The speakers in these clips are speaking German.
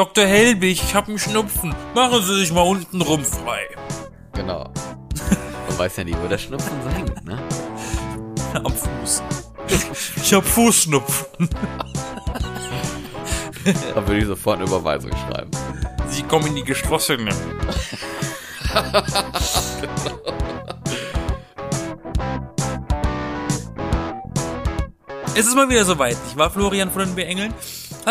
Dr. Helbig, ich hab einen Schnupfen. Machen Sie sich mal unten rum frei. Genau. Man weiß ja nie, wo der Schnupfen hängt, ne? Am Fuß. Ich hab Fußschnupfen. Da würde ich sofort eine Überweisung schreiben. Sie kommen in die geschlossene. Es ist mal wieder soweit. Ich war Florian von den B-Engeln.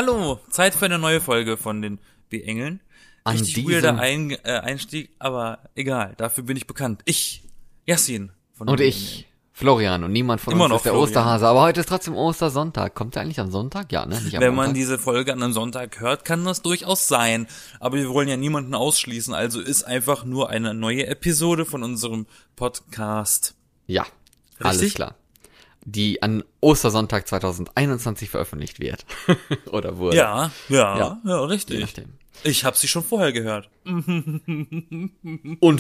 Hallo, Zeit für eine neue Folge von den B-Engeln. Richtig weirder Ein äh, Einstieg, aber egal, dafür bin ich bekannt. Ich, Yassin von Und ich, Florian, und niemand von Immer uns noch ist der Florian. Osterhase, aber heute ist trotzdem Ostersonntag. Kommt der eigentlich am Sonntag? Ja, ne? Nicht am Wenn man Montag? diese Folge an einem Sonntag hört, kann das durchaus sein. Aber wir wollen ja niemanden ausschließen, also ist einfach nur eine neue Episode von unserem Podcast. Ja, alles Richtig? klar. Die an Ostersonntag 2021 veröffentlicht wird. Oder wurde. Ja, ja, ja, Ja. Richtig. Ich habe sie schon vorher gehört. Und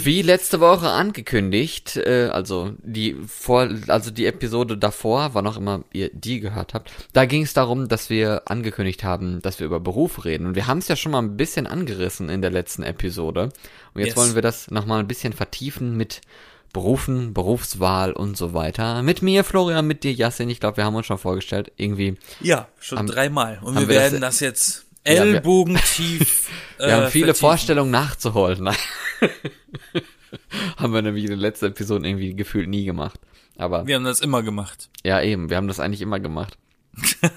wie letzte Woche angekündigt, äh, also die vor, also die Episode davor, wann auch immer ihr die gehört habt, da ging es darum, dass wir angekündigt haben, dass wir über Beruf reden. Und wir haben es ja schon mal ein bisschen angerissen in der letzten Episode. Und jetzt Yes. wollen wir das nochmal ein bisschen vertiefen mit Berufen, Berufswahl und so weiter. Mit mir, Florian, mit dir, Yassin. Ich glaube, wir haben uns schon vorgestellt. Irgendwie, Ja, schon dreimal. Und wir wir das- werden das, jetzt Ja, wir- ellbogentief. wir äh, haben viele vertiefen. Vorstellungen nachzuholen. Haben wir nämlich in den letzten Episoden irgendwie gefühlt nie gemacht. Aber Wir haben das immer gemacht. Ja, eben. Wir haben das eigentlich immer gemacht.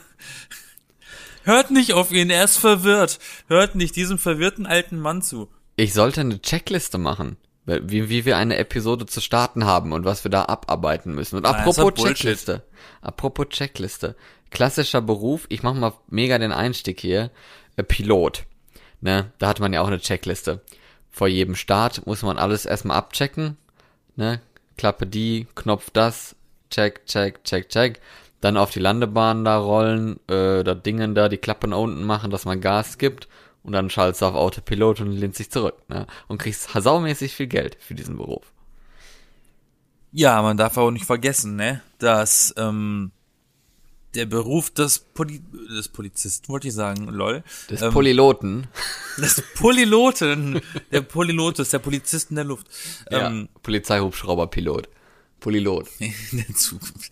Hört nicht auf ihn, er ist verwirrt. Hört nicht diesem verwirrten alten Mann zu. Ich sollte eine Checkliste machen, wie, wie wir eine Episode zu starten haben und was wir da abarbeiten müssen. Und apropos. Checkliste. Apropos Checkliste. Klassischer Beruf, ich mach mal mega den Einstieg hier. Äh, Pilot. Ne, da hat man ja auch eine Checkliste. Vor jedem Start muss man alles erstmal abchecken. Ne, Klappe die, Knopf das, check, check, check, check. Dann auf die Landebahn da rollen, äh, da Dingen da, die Klappe nach unten machen, dass man Gas gibt. Und dann schaltest du auf Autopilot und lehnst dich zurück. Ne? Und kriegst saumäßig viel Geld für diesen Beruf. Ja, man darf auch nicht vergessen, ne, dass ähm, der Beruf des, Poli des Polizisten, wollte ich sagen, lol. Des ähm, Polyloten. des Polyloten, der Polylot ist der Polizist in der Luft. Ähm, ja, Polizeihubschrauberpilot. Polylot. in der Zukunft.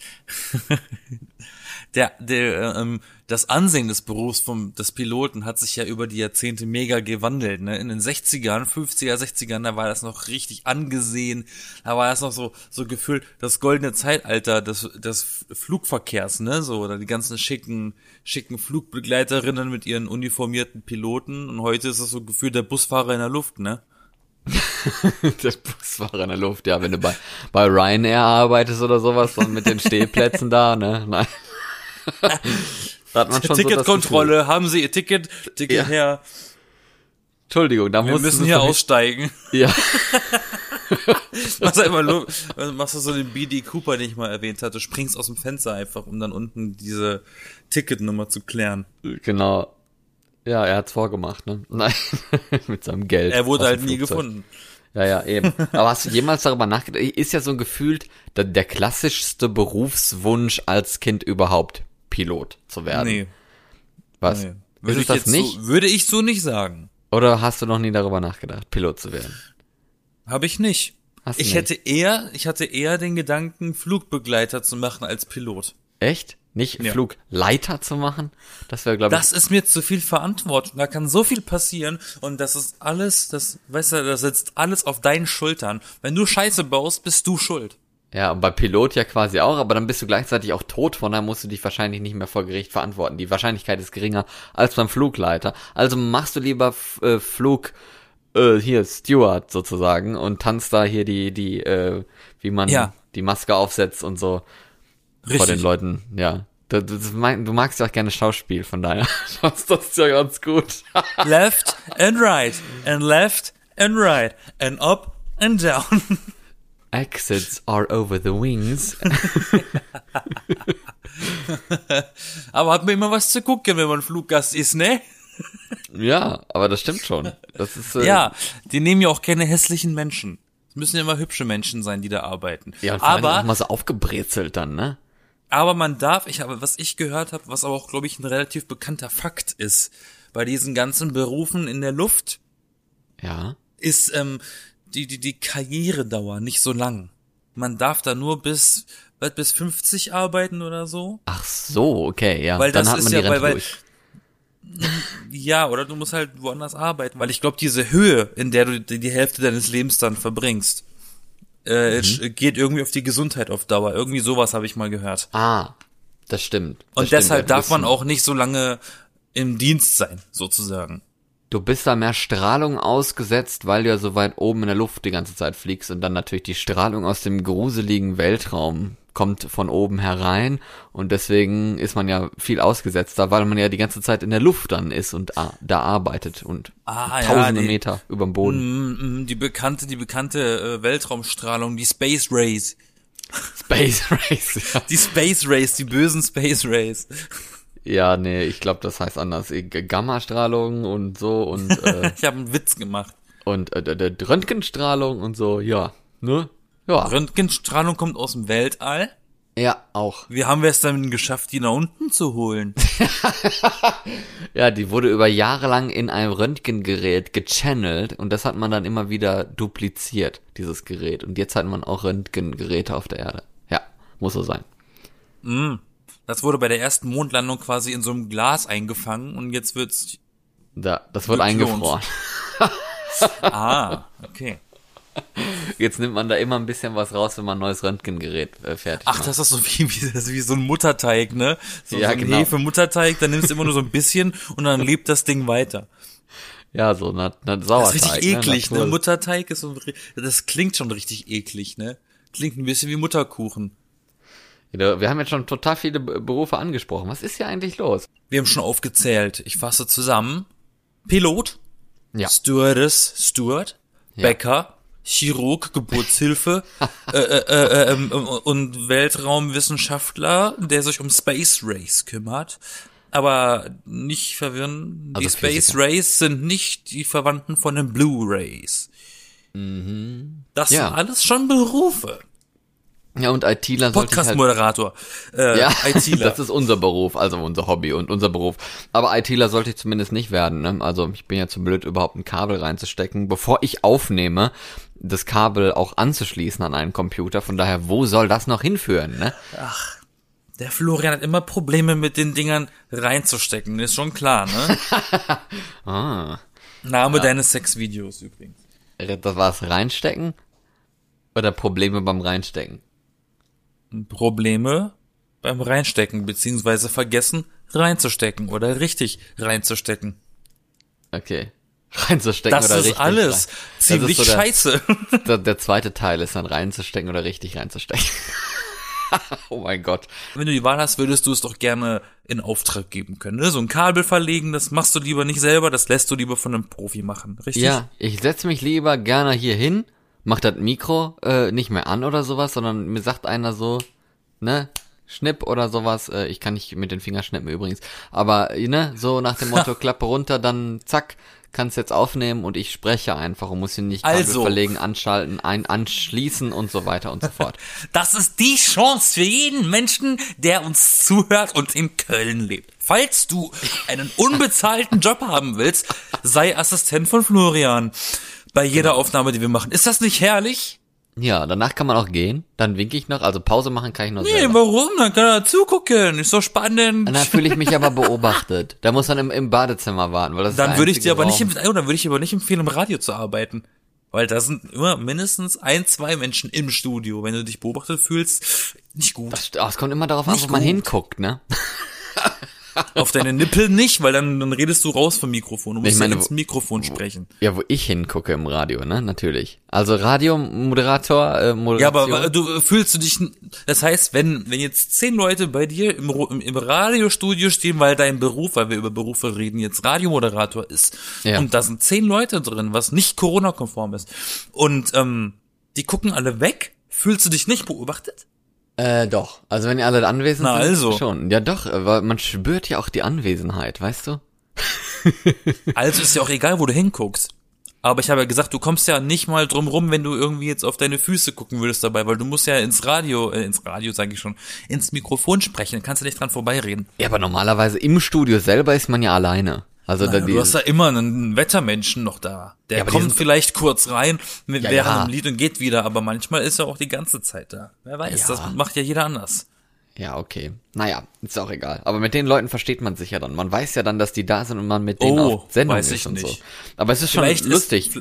Der, der, ähm, das Ansehen des Berufs vom, des Piloten hat sich ja über die Jahrzehnte mega gewandelt, ne? In den 60ern, 50er, 60ern, da war das noch richtig angesehen. Da war das noch so, so gefühlt das goldene Zeitalter des, des Flugverkehrs, ne? So, oder die ganzen schicken, schicken Flugbegleiterinnen mit ihren uniformierten Piloten. Und heute ist es so gefühlt der Busfahrer in der Luft, ne? Der Busfahrer in der Luft, ja, wenn du bei, bei Ryanair arbeitest oder sowas, dann mit den Stehplätzen da, ne? Nein. Da hat man schon so Ticketkontrolle, haben Sie Ihr Ticket? Ticket Ja. her. Entschuldigung, da Wir müssen hier aussteigen. Ja, Machst du immer machst du so den BD Cooper, den ich mal erwähnt hatte, springst aus dem Fenster einfach, um dann unten diese Ticketnummer zu klären. genau. Ja, er hat's vorgemacht, ne? Nein, mit seinem Geld. Er wurde halt nie gefunden. Ja, ja, eben. Aber hast du jemals darüber nachgedacht? Ist ja so gefühlt der, der klassischste Berufswunsch als Kind überhaupt, Pilot zu werden. Nee, Was? nee. Ist Würde es ich das nicht? So, würde ich so nicht sagen. Oder hast du noch nie darüber nachgedacht, Pilot zu werden? Habe ich nicht. Hast du ich nicht? hätte eher, ich hatte eher den Gedanken, Flugbegleiter zu machen als Pilot. Echt? Nicht Ja. Flugleiter zu machen? Das wäre, glaube ich, Das ist mir zu viel Verantwortung. Da kann so viel passieren und das ist alles, das, weißt du, das sitzt alles auf deinen Schultern. Wenn du Scheiße baust, bist du schuld. Ja, und bei Pilot ja quasi auch, aber dann bist du gleichzeitig auch tot, von daher musst du dich wahrscheinlich nicht mehr vor Gericht verantworten. Die Wahrscheinlichkeit ist geringer als beim Flugleiter. Also machst du lieber äh, Flug, äh, hier, Steward sozusagen und tanzt da hier die, die, äh, wie man Ja. die Maske aufsetzt und so vor den Leuten, ja. Du, du, du magst ja auch gerne Schauspiel, von daher passt das ja ganz gut. Left and right and left and right and up and down. Exits are over the wings. Aber hat mir immer was zu gucken, wenn man Fluggast ist, ne? ja, aber das stimmt schon. Das ist, äh, Ja, die nehmen ja auch keine hässlichen Menschen. Es müssen ja immer hübsche Menschen sein, die da arbeiten. Ja, und vor allem auch Aber mal so aufgebrezelt dann, ne? Aber man darf, ich habe, was ich gehört habe, was aber auch, glaube ich, ein relativ bekannter Fakt ist, bei diesen ganzen Berufen in der Luft, Ja. ist ähm, die, die, die Karrieredauer nicht so lang. Man darf da nur bis, bis 50 arbeiten oder so. Ach so, okay, ja. Weil Dann das hat man ist die ja, weil- Rente weil- durch. Ja, oder du musst halt woanders arbeiten, weil ich glaube, diese Höhe, in der du die, Hälfte deines Lebens dann verbringst, äh, Mhm. geht irgendwie auf die Gesundheit auf Dauer. Irgendwie sowas habe ich mal gehört. Ah, das stimmt. Das Und stimmt, deshalb darf man auch nicht so lange im Dienst sein, sozusagen. Du bist da mehr Strahlung ausgesetzt, weil du ja so weit oben in der Luft die ganze Zeit fliegst und dann natürlich die Strahlung aus dem gruseligen Weltraum kommt von oben herein und deswegen ist man ja viel ausgesetzter, weil man ja die ganze Zeit in der Luft dann ist und da arbeitet und Ah, ja, tausende die- Meter überm Boden. Mm, mm, Die bekannte, die bekannte äh, Weltraumstrahlung, die Space Rays. Space Race. Ja, Die Space Rays, die bösen Space Rays. Ja nee, ich glaube, das heißt anders. Äh, Gammastrahlung und so und äh, Ich habe einen Witz gemacht. und äh, d- d- Röntgenstrahlung und so, ja, ne? Ja, Röntgenstrahlung kommt aus dem Weltall. ja, auch. Wie haben wir es dann geschafft, die nach unten zu holen? Ja, die wurde über Jahre lang in einem Röntgengerät gechannelt und das hat man dann immer wieder dupliziert, dieses Gerät. Und jetzt hat man auch Röntgengeräte auf der Erde. Ja, muss so sein. Das wurde bei der ersten Mondlandung quasi in so einem Glas eingefangen und jetzt wird's. Da, das wird eingefroren. Ah, okay. Jetzt nimmt man da immer ein bisschen was raus, wenn man ein neues Röntgengerät äh, fertig Ach, macht. das ist so wie, wie, das wie so ein Mutterteig, ne? So, Ja, so ein genau. Hefe-Mutterteig, da nimmst du immer nur so ein bisschen und dann lebt das Ding weiter. Ja, so eine Das Sauerteig. ist richtig eklig, ne? Natur- Mutterteig ist so, das klingt schon richtig eklig, ne? Klingt ein bisschen wie Mutterkuchen. Ja, Wir haben jetzt schon total viele Berufe angesprochen. Was ist hier eigentlich los? Wir haben schon aufgezählt. Ich fasse zusammen. Pilot, Ja. Stewardess, Steward, Bäcker, Chirurg, Geburtshilfe äh, äh, äh, ähm, und Weltraumwissenschaftler, der sich um Space Rays kümmert. Aber nicht verwirren, die Also Space Physiker. Rays sind nicht die Verwandten von den Blue Rays. Das Ja. sind alles schon Berufe. Ja, und ITler halt Podcast-Moderator, äh, Ja, ITler. das ist unser Beruf, also unser Hobby und unser Beruf. Aber ITler sollte ich zumindest nicht werden. Ne? Also ich bin ja zu blöd, überhaupt ein Kabel reinzustecken, bevor ich aufnehme, das Kabel auch anzuschließen an einen Computer. Von daher, wo soll das noch hinführen? Ne? Der Florian hat immer Probleme mit den Dingern reinzustecken, ist schon klar, ne? Ah, Name deines Sexvideos übrigens. das war's reinstecken oder Probleme beim Reinstecken? Probleme beim Reinstecken, beziehungsweise vergessen reinzustecken oder richtig reinzustecken. Okay. Reinzustecken Das oder ist richtig alles rein. ziemlich das ist so der, scheiße. Der, der zweite Teil ist dann reinzustecken oder richtig reinzustecken. oh mein Gott. Wenn du die Wahl hast, würdest du es doch gerne in Auftrag geben können. Ne? So ein Kabel verlegen, das machst du lieber nicht selber, das lässt du lieber von einem Profi machen, richtig? Ja, ich setz mich lieber gerne hier hin, mach das Mikro äh, nicht mehr an oder sowas, sondern mir sagt einer so, ne, Schnipp oder sowas, äh, ich kann nicht mit den Fingern schnippen übrigens, aber ne, so nach dem Motto Klappe runter, dann zack, kannst jetzt aufnehmen und ich spreche einfach und muss hier nicht Also. verlegen, anschalten, ein anschließen und so weiter und so fort. Das ist die Chance für jeden Menschen, der uns zuhört und in Köln lebt. Falls du einen unbezahlten Job haben willst, sei Assistent von Florian bei jeder Aufnahme, die wir machen. Ist das nicht herrlich? Ja, danach kann man auch gehen, dann winke ich noch, also Pause machen kann ich noch Nee, selber. warum? Dann kann er zugucken. Ist doch spannend. Und dann fühle ich mich aber beobachtet. Da muss man im, im Badezimmer warten, weil das ist Dann würde ich dir aber nicht, Raum. oh, dann würde ich aber nicht empfehlen, im Radio zu arbeiten. Weil da sind immer mindestens ein, zwei Menschen im Studio. Wenn du dich beobachtet fühlst, nicht gut. Oh, es kommt immer darauf an, wo man hinguckt, ne? Auf deine Nippel nicht, weil dann, dann redest du raus vom Mikrofon. Du musst Ich meine, ja ins wo- Mikrofon sprechen. Ja, wo ich hingucke im Radio, ne? Natürlich. Also Radiomoderator, äh, Ja, Moderation. aber du äh, fühlst du dich, das heißt, wenn, wenn jetzt zehn Leute bei dir im, im, im Radiostudio stehen, weil dein Beruf, weil wir über Berufe reden, jetzt Radiomoderator ist, Ja. und da sind zehn Leute drin, was nicht Corona-konform ist, und ähm, die gucken alle weg, fühlst du dich nicht beobachtet? Äh, doch. Also wenn ihr alle anwesend Na, sind, also. schon. Ja, doch, weil man spürt ja auch die Anwesenheit, weißt du? Also ist ja auch egal, wo du hinguckst. Aber ich habe ja gesagt, du kommst ja nicht mal drum rum, wenn du irgendwie jetzt auf deine Füße gucken würdest dabei, weil du musst ja ins Radio, äh, ins Radio sage ich schon, ins Mikrofon sprechen, dann kannst du nicht dran vorbeireden. Ja, aber normalerweise im Studio selber ist man ja alleine. Also da, du hast ja immer einen Wettermenschen noch da. Der Ja, kommt vielleicht kurz rein mit Ja, während ja. dem Lied und geht wieder, aber manchmal ist er auch die ganze Zeit da. Wer weiß, Ja. das macht ja jeder anders. Ja, okay. Naja, ist auch egal. Aber mit den Leuten versteht man sich ja dann. Man weiß ja dann, dass die da sind und man mit denen Oh, auf Sendung ist und so. nicht. Aber es ist schon Vielleicht ist- lustig.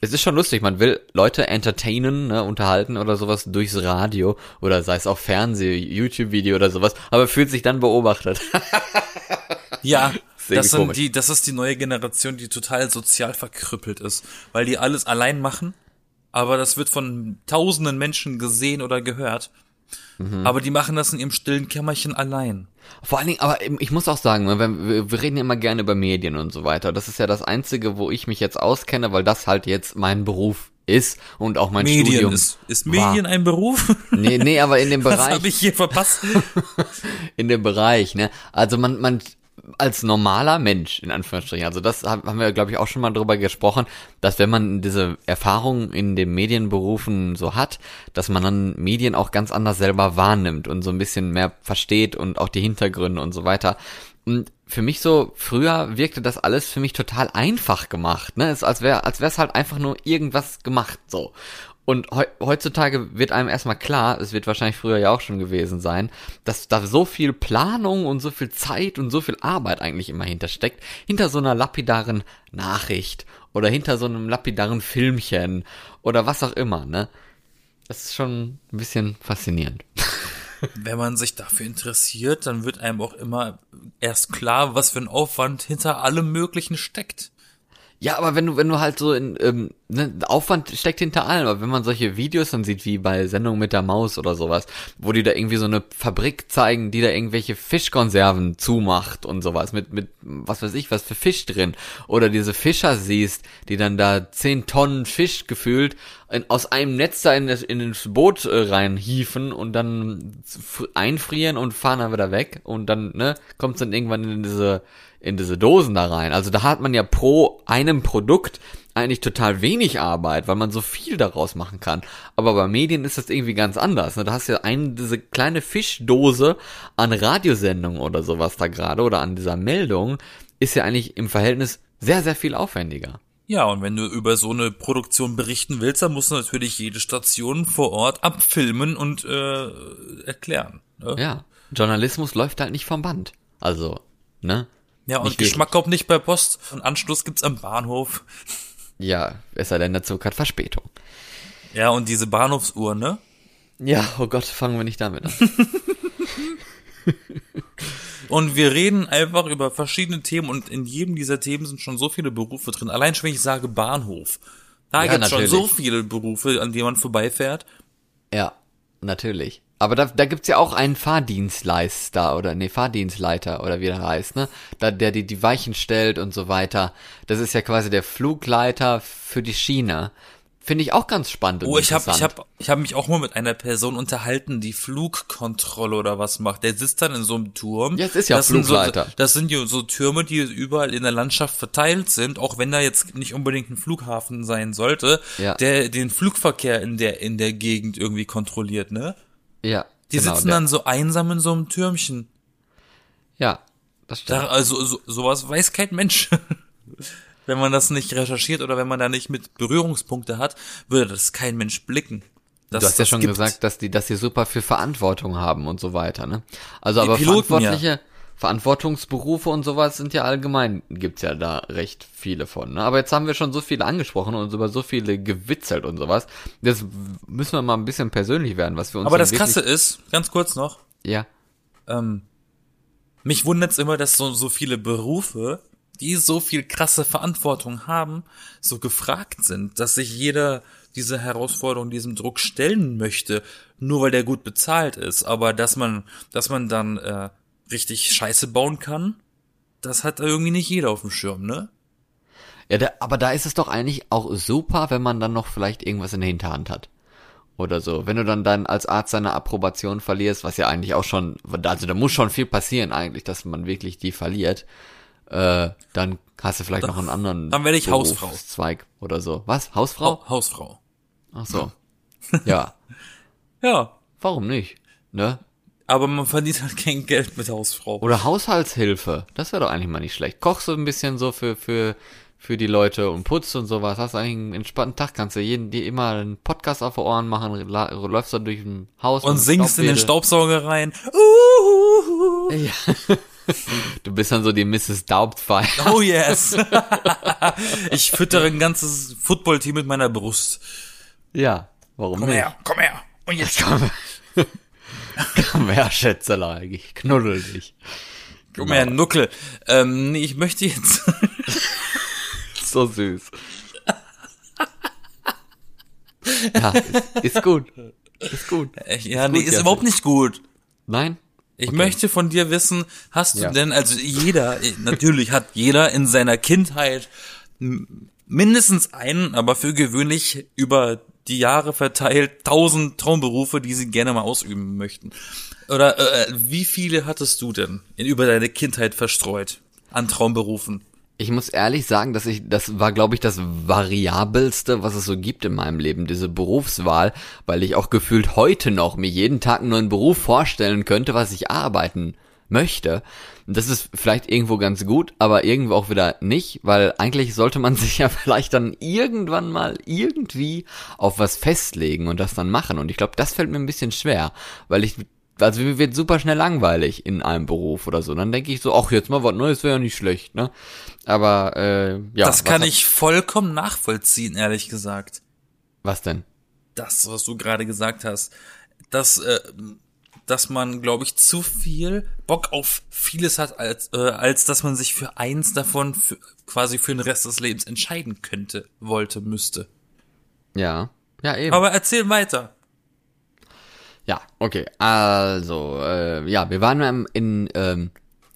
es ist schon lustig. Man will Leute entertainen, ne, unterhalten oder sowas durchs Radio oder sei es auch Fernseh, YouTube-Video oder sowas, aber fühlt sich dann beobachtet. Ja, das sind komisch. die, das ist die neue Generation, die total sozial verkrüppelt ist, weil die alles allein machen, aber das wird von tausenden Menschen gesehen oder gehört. Mhm. Aber die machen das in ihrem stillen Kämmerchen allein. Vor allen Dingen, aber ich muss auch sagen, ne, wir, wir reden ja immer gerne über Medien und so weiter. Das ist ja das Einzige, wo ich mich jetzt auskenne, weil das halt jetzt mein Beruf ist und auch mein Medien Studium. ist, ist war. Medien ein Beruf? Nee, nee, aber in dem Was Bereich. habe ich hier verpasst? in dem Bereich, ne? Also man, man als normaler Mensch, in Anführungsstrichen, also das haben wir, glaube ich, auch schon mal drüber gesprochen, dass wenn man diese Erfahrung in den Medienberufen so hat, dass man dann Medien auch ganz anders selber wahrnimmt und so ein bisschen mehr versteht und auch die Hintergründe und so weiter. Und für mich so, früher wirkte das alles für mich total einfach gemacht, ne? Ist, als wäre, als wäre es halt einfach nur irgendwas gemacht, so. Und heu heutzutage wird einem erstmal klar, es wird wahrscheinlich früher ja auch schon gewesen sein, dass da so viel Planung und so viel Zeit und so viel Arbeit eigentlich immer hintersteckt, hinter so einer lapidaren Nachricht oder hinter so einem lapidaren Filmchen oder was auch immer, ne? Das ist schon ein bisschen faszinierend. Wenn man sich dafür interessiert, dann wird einem auch immer erst klar, was für ein Aufwand hinter allem Möglichen steckt. Ja, aber wenn du, wenn du halt so in, ähm, ne, Aufwand steckt hinter allem, aber wenn man solche Videos dann sieht, wie bei Sendung mit der Maus oder sowas, wo die da irgendwie so eine Fabrik zeigen, die da irgendwelche Fischkonserven zumacht und sowas, mit, mit, was weiß ich, was für Fisch drin, oder diese Fischer siehst, die dann da zehn Tonnen Fisch gefühlt in, aus einem Netz da in das, in das Boot äh, reinhieven und dann einfrieren und fahren dann wieder weg. Und dann, ne, kommt's dann irgendwann in diese, in diese Dosen da rein. Also da hat man ja pro einem Produkt eigentlich total wenig Arbeit, weil man so viel daraus machen kann. Aber bei Medien ist das irgendwie ganz anders. Ne? Da hast du ja eine, diese kleine Fischdose an Radiosendungen oder sowas da gerade oder an dieser Meldung ist ja eigentlich im Verhältnis sehr, sehr viel aufwendiger. Ja, und wenn du über so eine Produktion berichten willst, dann musst du natürlich jede Station vor Ort abfilmen und äh, erklären. Ne? Ja, Journalismus läuft halt nicht vom Band. Also, ne? Ja, und Nicht Geschmack kommt nicht per Post. Und Anschluss gibt's am Bahnhof. Ja, es sei denn, der Zug hat Verspätung. Ja, und diese Bahnhofsuhr, ne? Ja, oh Gott, fangen wir nicht damit an. Und wir reden einfach über verschiedene Themen und in jedem dieser Themen sind schon so viele Berufe drin. Allein schon, wenn ich sage Bahnhof. Da Ja, gibt's schon natürlich. so viele Berufe, an denen man vorbeifährt. Ja, natürlich. Aber da, da gibt's ja auch einen Fahrdienstleister oder nee, Fahrdienstleiter oder wie der heißt, ne? Da, der die, die Weichen stellt und so weiter. Das ist ja quasi der Flugleiter für die Schiene. Finde ich auch ganz spannend. und Oh, ich habe ich hab, ich hab mich auch mal mit einer Person unterhalten, die Flugkontrolle oder was macht. Der sitzt dann in so einem Turm. Ja, es ist ja das sind Flugleiter. So, das sind ja so Türme, die überall in der Landschaft verteilt sind, auch wenn da jetzt nicht unbedingt ein Flughafen sein sollte, Ja. der den Flugverkehr in der in der Gegend irgendwie kontrolliert, ne? Ja. Die genau, sitzen der, dann so einsam in so einem Türmchen. Ja, das stimmt. Da, also so, sowas weiß kein Mensch. wenn man das nicht recherchiert oder wenn man da nicht mit Berührungspunkte hat, würde das kein Mensch blicken. du hast ja schon gibt. gesagt, dass die, dass die super viel Verantwortung haben und so weiter, ne? Also aber Piloten, verantwortliche, Verantwortungsberufe und sowas sind ja allgemein, gibt's ja da recht viele von, ne? Aber jetzt haben wir schon so viele angesprochen und über so viele gewitzelt und sowas. Jetzt müssen wir mal ein bisschen persönlich werden, was wir uns Aber das Krasse ist, ganz kurz noch, Ja. ähm, mich wundert's immer, dass so, so viele Berufe, die so viel krasse Verantwortung haben, so gefragt sind, dass sich jeder diese Herausforderung, diesem Druck stellen möchte, nur weil der gut bezahlt ist. Aber dass man, dass man dann äh, richtig Scheiße bauen kann, das hat irgendwie nicht jeder auf dem Schirm, ne? Ja, da, aber da ist es doch eigentlich auch super, wenn man dann noch vielleicht irgendwas in der Hinterhand hat. Oder so. Wenn du dann dann als Arzt deine Approbation verlierst, was ja eigentlich auch schon, also da muss schon viel passieren eigentlich, dass man wirklich die verliert. äh, dann hast du vielleicht noch einen anderen dann werde ich Hausfrau. Zweig oder so. Was? Hausfrau? Ha Hausfrau. Ach so. Ja. Ja, Warum nicht? Ne? Aber man verdient halt kein Geld mit Hausfrau. Oder Haushaltshilfe. Das wäre doch eigentlich mal nicht schlecht. Kochst du ein bisschen so für, für, für die Leute und putzt und sowas. Hast eigentlich einen entspannten Tag. Kannst du jeden, dir immer einen Podcast auf die Ohren machen. Läufst dann durch ein Haus. Und mit singst in den. Staubsauger rein. Uh, Ja. Du bist dann so die Mrs. Daubtfeier. oh yes. ich füttere ein ganzes Footballteam mit meiner Brust. Ja. Warum Komm nicht? her, komm her. Und jetzt Komm, komm her, Schätzelein. Ich knuddel dich. komm her, Nuckel. Ähm, nee, ich möchte jetzt. So süß. Ja, ist, ist gut. Ist gut. ja, nee, gut, ist Jesse. überhaupt nicht gut. Nein? Ich möchte von dir wissen, hast du Ja. denn, also jeder, natürlich hat jeder in seiner Kindheit mindestens einen, aber für gewöhnlich über die Jahre verteilt tausend Traumberufe, die sie gerne mal ausüben möchten. Oder äh, wie viele hattest du denn in, über deine Kindheit verstreut an Traumberufen? Ich muss ehrlich sagen, dass ich, das war, glaube ich, das variabelste, was es so gibt in meinem Leben, diese Berufswahl, weil ich auch gefühlt heute noch mir jeden Tag einen neuen Beruf vorstellen könnte, was ich arbeiten möchte. Das ist vielleicht irgendwo ganz gut, aber irgendwo auch wieder nicht, weil eigentlich sollte man sich ja vielleicht dann irgendwann mal irgendwie auf was festlegen und das dann machen. Und ich glaube, das fällt mir ein bisschen schwer, weil ich also mir wird super schnell langweilig in einem Beruf oder so. Dann denke ich so, ach, jetzt mal was Neues wäre ja nicht schlecht, ne? Aber äh, ja. das kann ich vollkommen nachvollziehen, ehrlich gesagt. Was denn? das, was du gerade gesagt hast, dass, äh, dass man, glaube ich, zu viel Bock auf vieles hat, als, äh, als dass man sich für eins davon für, quasi für den Rest des Lebens entscheiden könnte, wollte, müsste. Ja. Ja, eben. Aber erzähl weiter. Ja, okay. Also, äh, ja, wir waren in, ähm,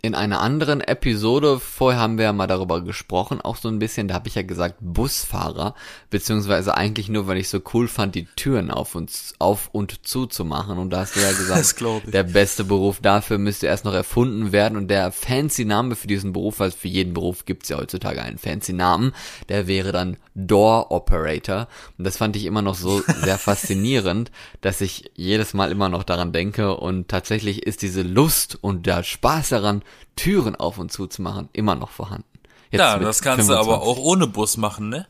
in einer anderen Episode, vorher haben wir ja mal darüber gesprochen, auch so ein bisschen, da habe ich ja gesagt Busfahrer, beziehungsweise eigentlich nur, weil ich so cool fand, die Türen auf und, auf und zu zu machen. Und da hast du ja gesagt, der beste Beruf dafür müsste erst noch erfunden werden und der fancy Name für diesen Beruf, weil für jeden Beruf gibt's ja heutzutage einen fancy Namen, der wäre dann Door Operator. Und das fand ich immer noch so sehr faszinierend, dass ich jedes Mal immer noch daran denke und tatsächlich ist diese Lust und der Spaß daran, Türen auf und zu zu machen, immer noch vorhanden. Jetzt Ja, das kannst du aber 25. auch ohne Bus machen, ne?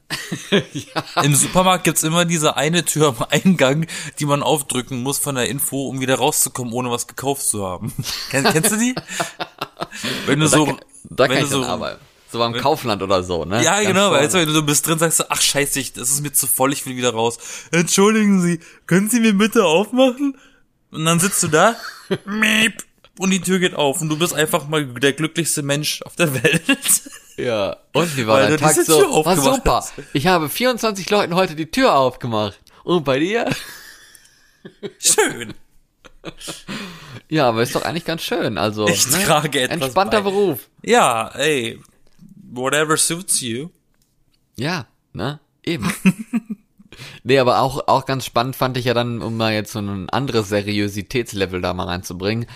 Im Supermarkt gibt's immer diese eine Tür am Eingang, die man aufdrücken muss von der Info, um wieder rauszukommen, ohne was gekauft zu haben. Kenn, kennst du die? Wenn du so, Da wenn kann du ich so, arbeiten. So beim Kaufland oder so, ne? Ja, Ganz genau, du, wenn du bist drin, sagst du, ach scheiße, ich, das ist mir zu voll, ich will wieder raus. Entschuldigen Sie, können Sie mir bitte aufmachen? Und dann sitzt du da, miep, und die Tür geht auf und du bist einfach mal der glücklichste Mensch auf der Welt. Ja. Und wie war Weil der Tag so? War super. hast. Ich habe 24 Leuten heute die Tür aufgemacht. Und bei dir? Schön. Ja, aber ist doch eigentlich ganz schön. Also, Ich trage etwas entspannter bei. Beruf. Ja, ey, whatever suits you. Ja, ne? Eben. nee, aber auch, auch ganz spannend fand ich ja dann, um mal jetzt so ein anderes Seriositätslevel da mal reinzubringen,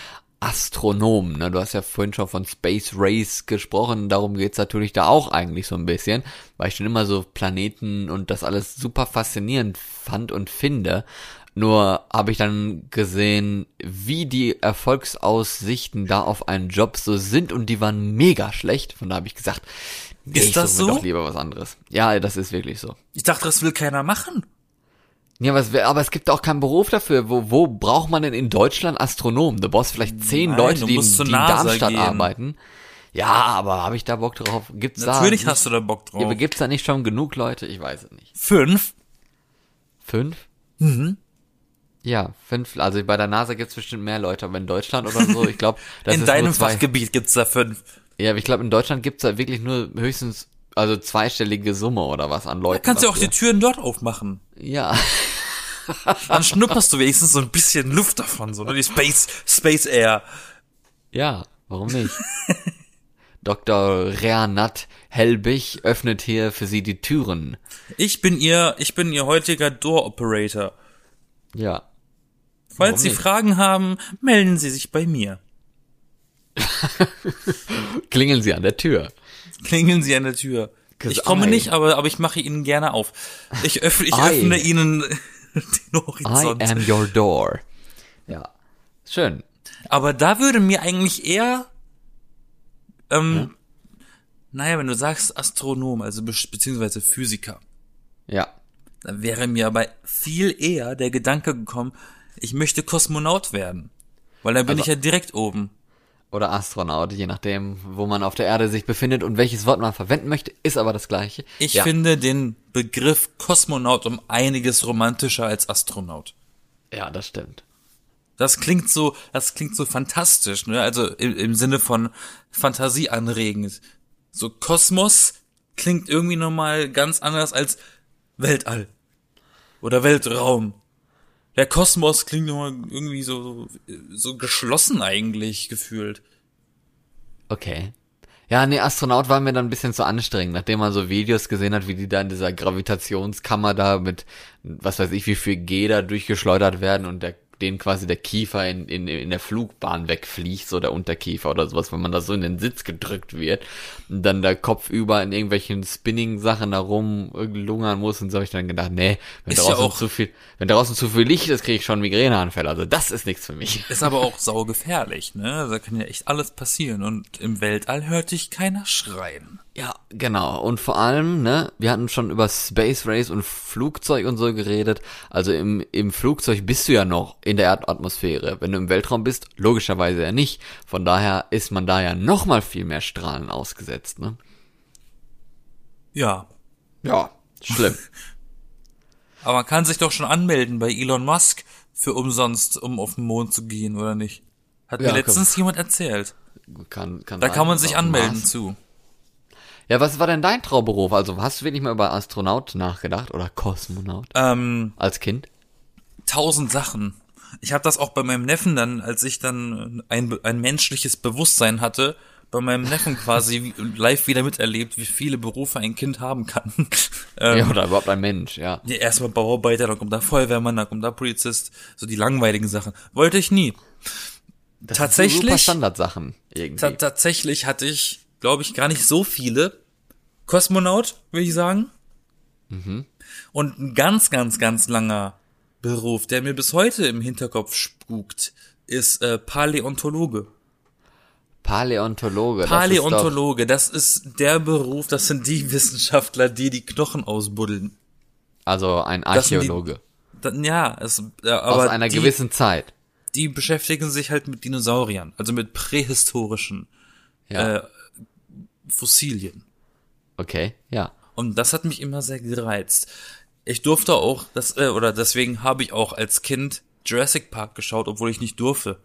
Astronom, ne? Du hast ja vorhin schon von Space Race gesprochen, darum geht's natürlich da auch eigentlich so ein bisschen, weil ich schon immer so Planeten und das alles super faszinierend fand und finde. Nur habe ich dann gesehen, wie die Erfolgsaussichten da auf einen Job so sind und die waren mega schlecht. Von da habe ich gesagt, nee, Ist ich das mir so? doch lieber was anderes. Ja, das ist wirklich so. Ich dachte, das will keiner machen. Ja, aber es, wär- aber es gibt auch keinen Beruf dafür. Wo, wo braucht man denn in Deutschland Astronomen? Du brauchst vielleicht zehn Nein, Leute, die, in- die in Darmstadt gehen. arbeiten. Ja, aber habe ich da Bock drauf? Gibt's Natürlich da hast du da Bock Ja, drauf. gibt's da nicht schon genug Leute? Ich weiß es nicht. Fünf? Fünf? Mhm. Ja, fünf. Also bei der NASA gibt's bestimmt mehr Leute, aber in Deutschland oder so, ich glaube, In deinem. Fachgebiet gibt's da fünf. Ja, aber ich glaube, in Deutschland gibt's da wirklich nur höchstens also zweistellige Summe oder was an Leuten. Kannst du auch die. Türen dort aufmachen. Ja. Dann schnupperst du wenigstens so ein bisschen Luft davon, so, ne? Die Space, Space Air. Ja, warum nicht? Dr. Renat Helbig öffnet hier für Sie die Türen. Ich bin ihr, ich bin ihr heutiger Door Operator. Ja. Falls Warum Sie nicht? Fragen haben, melden Sie sich bei mir. Klingeln Sie an der Tür. Klingeln Sie an der Tür. Ich komme I- nicht, aber, aber ich mache Ihnen gerne auf. Ich öffne, ich I- öffne Ihnen den I Horizont. am your door. Ja. Schön. Aber da würde mir eigentlich eher, ähm, naja, wenn du sagst Astronom, also be beziehungsweise Physiker, Ja. dann wäre mir aber viel eher der Gedanke gekommen, ich möchte Kosmonaut werden. Weil dann bin Also- ich ja direkt oben. Oder Astronaut, je nachdem, wo man auf der Erde sich befindet und welches Wort man verwenden möchte, ist aber das gleiche. Ich ja. finde den Begriff Kosmonaut um einiges romantischer als Astronaut. Ja, das stimmt. Das klingt so, das klingt so fantastisch, ne? Also im, im Sinne von fantasieanregend. So Kosmos klingt irgendwie nochmal ganz anders als Weltall oder Weltraum. Der Kosmos klingt nochmal irgendwie so so geschlossen eigentlich gefühlt. Okay. Ja, nee, Astronaut war mir dann ein bisschen zu anstrengend, nachdem man so Videos gesehen hat, wie die da in dieser Gravitationskammer da mit, was weiß ich, wie viel G da durchgeschleudert werden und der, denen quasi der Kiefer in, in, in der Flugbahn wegfliegt, so der Unterkiefer oder sowas, wenn man da so in den Sitz gedrückt wird und dann der Kopf über in irgendwelchen Spinning-Sachen da rumlungern muss und so habe ich dann gedacht, nee, wenn Ist ja draußen auch- zu viel, wenn draußen zu viel Licht ist, kriege ich schon Migräneanfälle, also das ist nichts für mich. Ist aber auch saugefährlich, ne? Da kann ja echt alles passieren und im Weltall hört dich keiner schreien. Ja, genau. Und vor allem, ne, wir hatten schon über Space Race und Flugzeug und so geredet. Also im, im Flugzeug bist du ja noch in der Erdatmosphäre. Wenn du im Weltraum bist, logischerweise ja nicht. Von daher ist man da ja noch mal viel mehr Strahlen ausgesetzt, ne? Ja, Ja, schlimm. Aber man kann sich doch schon anmelden bei Elon Musk für umsonst, um auf den Mond zu gehen, oder nicht? Hat Ja, mir letztens jemand erzählt. kann, kann Da sein, kann man sich anmelden Mars- zu. Ja, was war denn dein Traumberuf? Also hast du wirklich mal über Astronaut nachgedacht oder Kosmonaut Ähm, als Kind? tausend Sachen. Ich habe das auch bei meinem Neffen dann, als ich dann ein, ein menschliches Bewusstsein hatte, bei meinem Neffen quasi live wieder miterlebt, wie viele Berufe ein Kind haben kann. ähm, Ja, oder überhaupt ein Mensch, ja. Ja, erstmal Bauarbeiter, dann kommt da Feuerwehrmann, dann kommt da Polizist, so die langweiligen Sachen. Wollte ich nie. Das Tatsächlich- sind so super Standardsachen irgendwie. Ta tatsächlich hatte ich, glaube ich, gar nicht so viele. Kosmonaut, würde ich sagen. Und ein ganz, ganz, ganz langer Beruf, der mir bis heute im Hinterkopf spukt, ist äh, Paläontologe. Paläontologe. das ist Paläontologe, das ist der Beruf, das sind die Wissenschaftler, die die Knochen ausbuddeln. also ein sind die- Archäologe. Dann, ja, es, äh, Aus aber einer die, gewissen Zeit. die beschäftigen sich halt mit Dinosauriern, also mit prähistorischen Ja. äh, Fossilien. Okay, ja. Und das hat mich immer sehr gereizt. Ich durfte auch, das, äh, oder deswegen habe ich auch als Kind Jurassic Park geschaut, obwohl ich nicht durfte.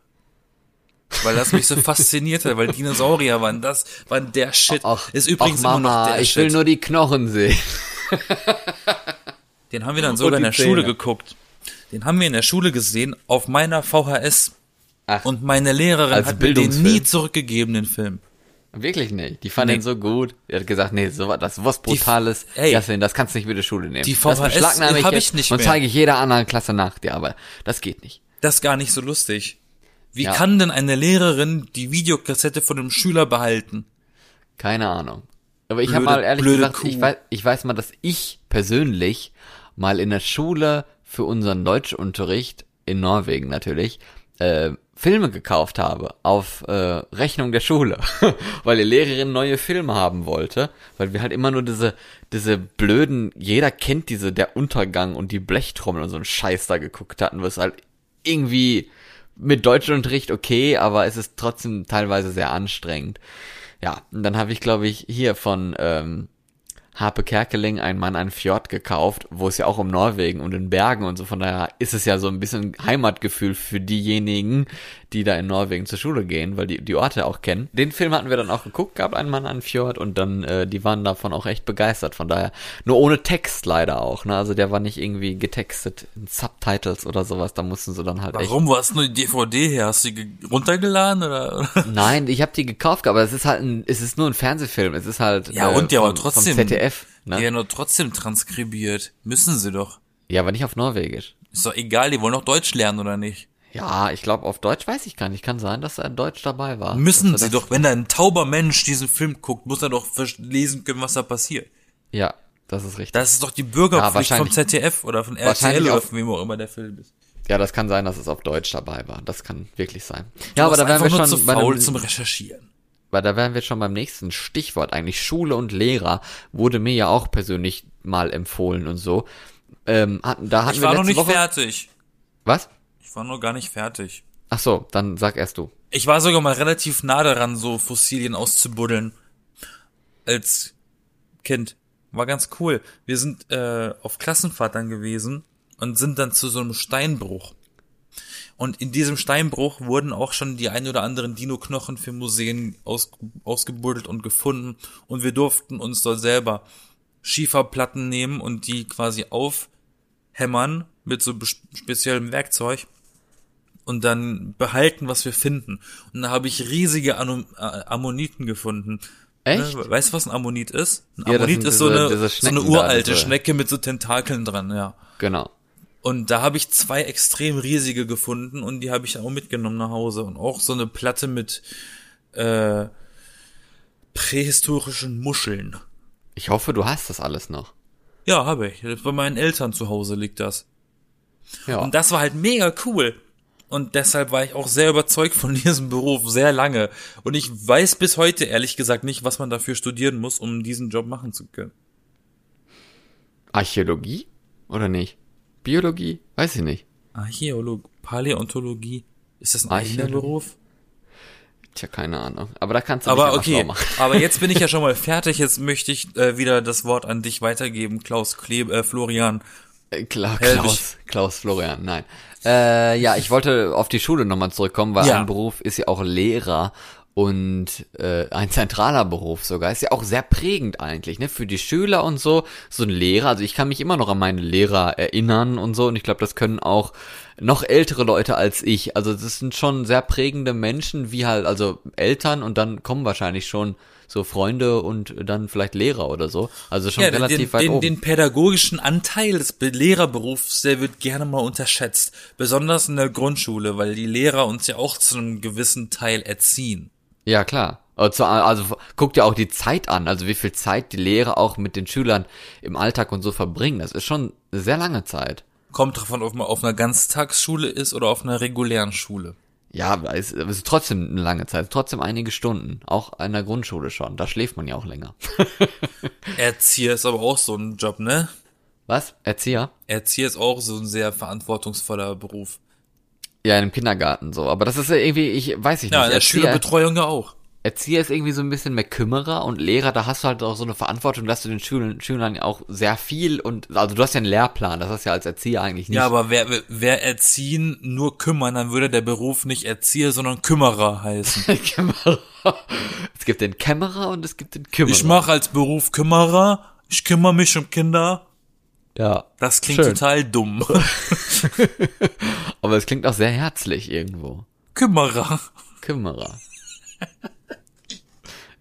Weil das mich so faszinierte, weil Dinosaurier waren das, waren der Shit. Ach, ist übrigens ach, Mama, immer noch der ich Shit. will nur die Knochen sehen. Den haben wir dann sogar in der Schule geguckt. Den haben wir in der Schule gesehen, auf meiner VHS. Ach, Und meine Lehrerin hat mir den nie zurückgegeben, den Film. Wirklich nicht. Die fand Nee. ihn so gut. Die hat gesagt, nee, so was, das ist was Brutales. ey, Jasmin, das kannst du nicht mit der Schule nehmen. die das VHS beschlagnahme hab jetzt ich nicht und mehr. zeige ich jeder anderen Klasse nach dir, aber das geht nicht. Das ist gar nicht so lustig. Wie Ja. kann denn eine Lehrerin die Videokassette von einem Schüler behalten? Keine Ahnung. Aber ich habe mal ehrlich gesagt, Kuh. ich weiß, ich weiß mal, dass ich persönlich mal in der Schule für unseren Deutschunterricht in Norwegen natürlich äh, Filme gekauft habe auf äh, Rechnung der Schule, weil die Lehrerin neue Filme haben wollte, weil wir halt immer nur diese diese blöden, jeder kennt diese der Untergang und die Blechtrommel und so einen Scheiß da geguckt hatten, was halt irgendwie mit Deutschunterricht okay, aber es ist trotzdem teilweise sehr anstrengend. Ja, und dann habe ich, glaube ich, hier von ähm, Harpe Kerkeling ein Mann ein Fjord gekauft, wo es ja auch um Norwegen und in Bergen und so, von daher ist es ja so ein bisschen Heimatgefühl für diejenigen, die da in Norwegen zur Schule gehen, weil die die Orte auch kennen. Den Film hatten wir dann auch geguckt, gab ein Mann ein Fjord und dann, äh, die waren davon auch echt begeistert, von daher. Nur ohne Text leider auch, ne, also der war nicht irgendwie getextet in Subtitles oder sowas, da mussten sie dann halt echt Warum? Wo hast du nur die DVD her? Hast du die ge- runtergeladen oder? Nein, ich habe die gekauft, aber es ist halt ein, es ist nur ein Fernsehfilm. Es ist halt Ja, und ja, aber trotzdem. vom ZDF. Ne? Die Ja. ja nur trotzdem transkribiert. Müssen sie doch. aber nicht auf Norwegisch. Ist doch egal, die wollen doch Deutsch lernen oder nicht? Ja, ich glaube, auf Deutsch weiß ich gar nicht. Kann sein, dass er in Deutsch dabei war. Müssen sie doch, wenn da ein tauber Mensch diesen Film guckt, muss er doch lesen können, was da passiert. Ja, das ist richtig. Das ist doch die Ja, Bürgerpflicht vom wahrscheinlich- ZDF oder von RTL oder von wem auch immer der Film ist. ja, das kann sein, dass es auf Deutsch dabei war. Das kann wirklich sein. Du Ja, aber da wären wir schon zu bei faul einem, zum Recherchieren. Weil da wären wir schon beim nächsten Stichwort eigentlich. Schule und Lehrer wurde mir ja auch persönlich mal empfohlen und so. Ähm, hatten, da hatten Ich wir war noch letzte nicht Woche, fertig. Was? Ich war noch gar nicht fertig. Ach so, dann sag erst du. Ich war sogar mal relativ nah daran, so Fossilien auszubuddeln. Als Kind. War ganz cool. Wir sind äh, auf Klassenfahrt dann gewesen und sind dann zu so einem Steinbruch. Und in diesem Steinbruch wurden auch schon die ein oder anderen Dino-Knochen für Museen aus, ausgebuddelt und gefunden. Und wir durften uns dort selber Schieferplatten nehmen und die quasi aufhämmern mit so speziellem Werkzeug und dann behalten, was wir finden. Und da habe ich riesige Anu äh, Ammoniten gefunden. Echt? Ne? Weißt du, was ein Ammonit ist? Ein Ja, Ammonit ist so diese- eine, so eine Schnecken da, uralte diese- Schnecke mit so Tentakeln dran, ja. Genau. Und da habe ich zwei extrem riesige gefunden und die habe ich auch mitgenommen nach Hause. Und auch so eine Platte mit äh, prähistorischen Muscheln. Ich hoffe, du hast das alles noch. Ja, habe ich. Bei meinen Eltern zu Hause liegt das. Ja. Und das war halt mega cool. Und deshalb war ich auch sehr überzeugt von diesem Beruf, sehr lange. Und ich weiß bis heute ehrlich gesagt nicht, was man dafür studieren muss, um diesen Job machen zu können. Archäologie? Oder nicht? Biologie? Weiß ich nicht. Archäologie, Paläontologie. Ist das ein eigener. Beruf? Tja, keine Ahnung. Aber da kannst du Aber okay, aber jetzt bin ich ja schon mal fertig. Jetzt möchte ich äh, wieder das Wort an dich weitergeben, Klaus Kleb, äh, Florian. Äh, Klar, Helwig. Klaus, Klaus Florian, nein. Äh, ja, ich wollte auf die Schule nochmal zurückkommen, weil Ja. ein Beruf ist ja auch Lehrer und äh, ein zentraler Beruf sogar. Ist ja auch sehr prägend eigentlich, ne? Für die Schüler und so. So ein Lehrer, also ich kann mich immer noch an meine Lehrer erinnern und so und ich glaube, das können auch noch ältere Leute als ich. Also das sind schon sehr prägende Menschen, wie halt, also Eltern und dann kommen wahrscheinlich schon so Freunde und dann vielleicht Lehrer oder so. Also schon Ja, relativ den, weit den, oben. den pädagogischen Anteil des Be- Lehrerberufs, der wird gerne mal unterschätzt. Besonders in der Grundschule, weil die Lehrer uns ja auch zu einem gewissen Teil erziehen. Ja, klar. Also, also guck dir auch die Zeit an, also wie viel Zeit die Lehrer auch mit den Schülern im Alltag und so verbringen. Das ist schon eine sehr lange Zeit. Kommt davon, ob man auf einer Ganztagsschule ist oder auf einer regulären Schule. Ja, aber es, ist trotzdem eine lange Zeit, trotzdem einige Stunden. Auch in der Grundschule schon. Da schläft man ja auch länger. Erzieher ist aber auch so ein Job, ne? Was? Erzieher? Erzieher ist auch so ein sehr verantwortungsvoller Beruf. Ja, im Kindergarten so. Aber das ist ja irgendwie, ich weiß ich Ja, nicht. in der Erzieher, Schülerbetreuung ja auch. Erzieher ist irgendwie so ein bisschen mehr Kümmerer und Lehrer, da hast du halt auch so eine Verantwortung, dass du den Schülern, Schülern ja auch sehr viel und, also du hast ja einen Lehrplan, das hast du ja als Erzieher eigentlich nicht. Ja, aber wer, wer erziehen nur kümmern, dann würde der Beruf nicht Erzieher, sondern Kümmerer heißen. Kämmerer. Es gibt den Kämmerer und es gibt den Kümmerer. Ich mache als Beruf Kümmerer, ich kümmere mich um Kinder. Ja. Das klingt Schön. total dumm. Aber es klingt auch sehr herzlich irgendwo. Kümmerer. Kümmerer.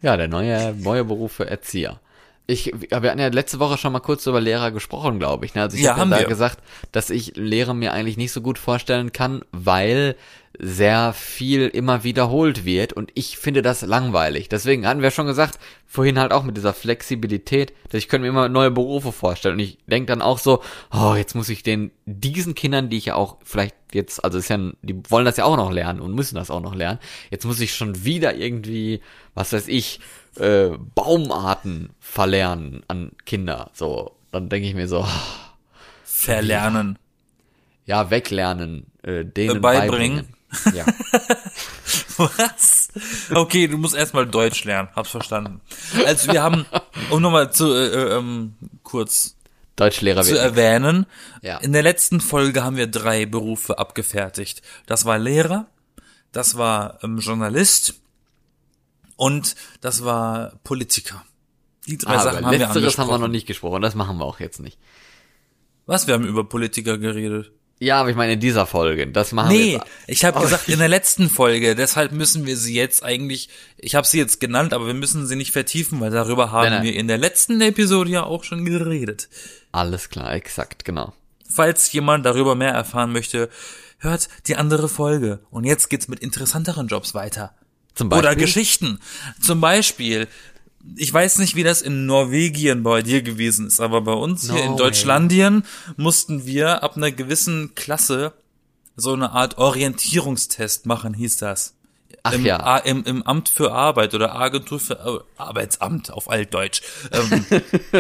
ja, der neue, neue Beruf für Erzieher. Ich, wir hatten ja letzte Woche schon mal kurz über Lehrer gesprochen, glaube ich. Ne? Also ich Ja, habe haben ja da wir. gesagt, dass ich Lehrer mir eigentlich nicht so gut vorstellen kann, weil sehr viel immer wiederholt wird und ich finde das langweilig. Deswegen hatten wir schon gesagt, vorhin halt auch mit dieser Flexibilität, dass ich könnte mir immer neue Berufe vorstellen. Und ich denke dann auch so, oh, jetzt muss ich den, diesen Kindern, die ich ja auch vielleicht jetzt, also ist ja, die wollen das ja auch noch lernen und müssen das auch noch lernen. Jetzt muss ich schon wieder irgendwie, was weiß ich, äh, Baumarten verlernen an Kinder. So, dann denke ich mir so, Verlernen. ja, weglernen, äh, denen Beibringen. beibringen. Ja. Was? Okay, du musst erstmal Deutsch lernen. Hab's verstanden. Also wir haben, um nochmal zu äh, äh, ähm, kurz Deutschlehrer zu erwähnen, Ja. in der letzten Folge haben wir drei Berufe abgefertigt. Das war Lehrer, das war ähm, Journalist und das war Politiker. Die drei Ah, Sachen haben wir angesprochen. haben wir noch nicht gesprochen, das machen wir auch jetzt nicht. Was? Wir haben über Politiker geredet. Ja, aber ich meine in dieser Folge, das machen wir Nee, ich habe Aber gesagt in der letzten Folge, deshalb müssen wir sie jetzt eigentlich, ich habe sie jetzt genannt, aber wir müssen sie nicht vertiefen, weil darüber haben Nein, nein. wir in der letzten Episode ja auch schon geredet. Alles klar, exakt, genau. Falls jemand darüber mehr erfahren möchte, hört die andere Folge. Und jetzt geht's mit interessanteren Jobs weiter. Zum Beispiel? Oder Geschichten. Zum Beispiel, ich weiß nicht, wie das in Norwegien bei dir gewesen ist, aber bei uns hier in. Deutschlandien mussten wir ab einer gewissen Klasse so eine Art Orientierungstest machen, hieß das. Ach Im, ja. A, im, Im Amt für Arbeit oder Agentur für äh, Arbeitsamt auf Altdeutsch. Ähm,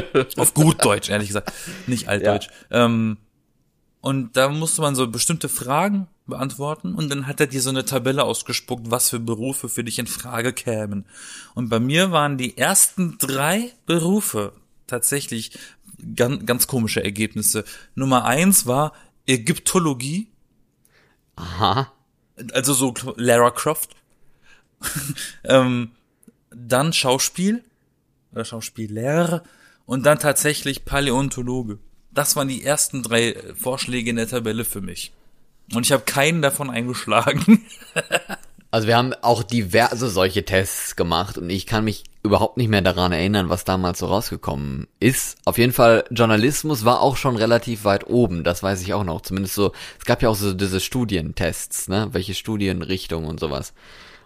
auf Gutdeutsch, ehrlich gesagt. Nicht Altdeutsch. Ähm, und da musste man so bestimmte Fragen beantworten und dann hat er dir so eine Tabelle ausgespuckt, was für Berufe für dich in Frage kämen. Und bei mir waren die ersten drei Berufe tatsächlich ganz, ganz komische Ergebnisse. Nummer eins war Ägyptologie, Aha. also so Lara Croft. ähm, dann Schauspiel oder Schauspieler und dann tatsächlich Paläontologe. Das waren die ersten drei äh, Vorschläge in der Tabelle für mich. Und ich habe keinen davon eingeschlagen. Also wir haben auch diverse solche Tests gemacht und ich kann mich überhaupt nicht mehr daran erinnern, was damals so rausgekommen ist. Auf jeden Fall, Journalismus war auch schon relativ weit oben, das weiß ich auch noch. Zumindest so, es gab ja auch so diese Studientests, ne? Welche Studienrichtung und sowas.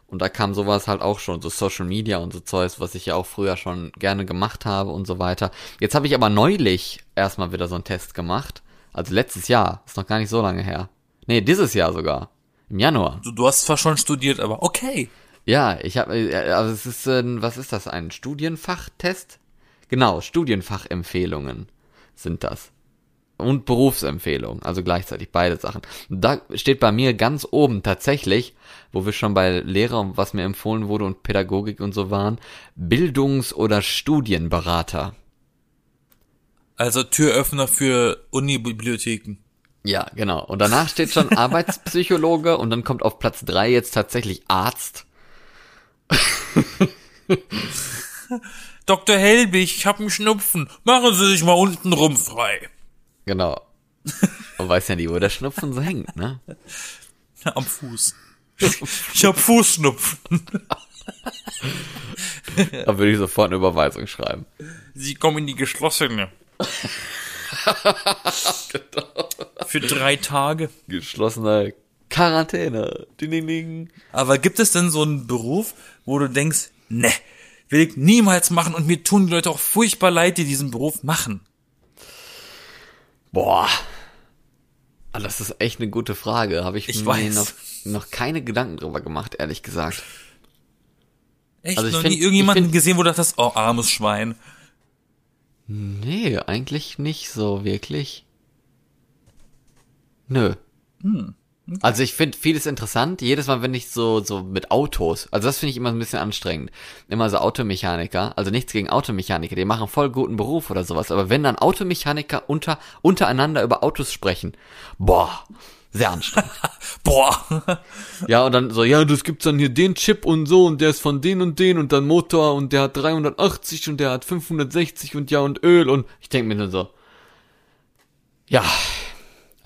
Und da kam sowas halt auch schon, so Social Media und so Zeugs, was ich ja auch früher schon gerne gemacht habe und so weiter. Jetzt habe ich aber neulich erstmal wieder so einen Test gemacht. Also letztes Jahr, ist noch gar nicht so lange her. Nee, dieses Jahr sogar. Im Januar. Du, du hast zwar schon studiert, aber okay. Ja, ich habe, also es ist, ein, was ist das, ein Studienfachtest? Genau, Studienfachempfehlungen sind das. Und Berufsempfehlungen, also gleichzeitig beide Sachen. Da steht bei mir ganz oben tatsächlich, wo wir schon bei Lehrer und was mir empfohlen wurde und Pädagogik und so waren, Bildungs- oder Studienberater. Also Türöffner für Unibibliotheken. Ja, genau. Und danach steht schon Arbeitspsychologe und dann kommt auf Platz drei jetzt tatsächlich Arzt. Dr. Helbig, ich hab einen Schnupfen. Machen Sie sich mal unten rum frei. Genau. Man weiß ja nie, wo der Schnupfen so hängt, ne? Am Fuß. Ich hab Fußschnupfen. Da würde ich sofort eine Überweisung schreiben. Sie kommen in die geschlossene. Für drei Tage. Geschlossene Quarantäne. Ding, ding, ding. Aber gibt es denn so einen Beruf, wo du denkst, ne, will ich niemals machen und mir tun die Leute auch furchtbar leid, die diesen Beruf machen? Boah. Ah, Das ist echt eine gute Frage. Habe ich, Ich mir noch, noch keine Gedanken drüber gemacht, ehrlich gesagt. Echt? Also ich noch find- nie irgendjemanden find- gesehen, wo du dachtest, oh, armes Schwein. Nee, eigentlich nicht so wirklich. Nö. Also ich finde vieles interessant. Jedes Mal, wenn ich so so mit Autos, also das finde ich immer ein bisschen anstrengend. Immer so Automechaniker, also nichts gegen Automechaniker, die machen voll guten Beruf oder sowas. Aber wenn dann Automechaniker unter untereinander über Autos sprechen, boah, sehr anstrengend. Boah. Ja, und dann so, ja, das gibt's dann hier den Chip und so und der ist von den und den und dann Motor und der hat 380 und der hat 560 und ja und Öl und ich denke mir nur so, ja,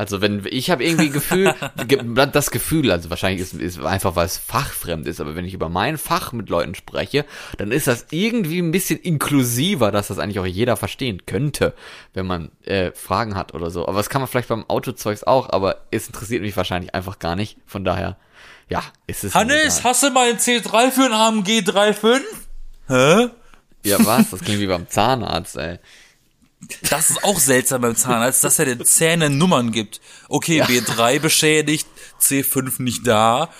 also wenn, ich habe irgendwie Gefühl, ge- das Gefühl, also wahrscheinlich ist, ist einfach, weil es fachfremd ist, aber wenn ich über mein Fach mit Leuten spreche, dann ist das irgendwie ein bisschen inklusiver, dass das eigentlich auch jeder verstehen könnte, wenn man äh, Fragen hat oder so. Aber das kann man vielleicht beim Autozeugs auch, aber es interessiert mich wahrscheinlich einfach gar nicht. Von daher, ja, ist es. Hannes, hast du mal ein C3 für ein AMG 3.5? Hä? Ja, was? Das klingt wie beim Zahnarzt, ey. Das ist auch seltsam beim Zahnarzt, dass er den Zähnen Nummern gibt. Okay, B3 beschädigt, C5 nicht da.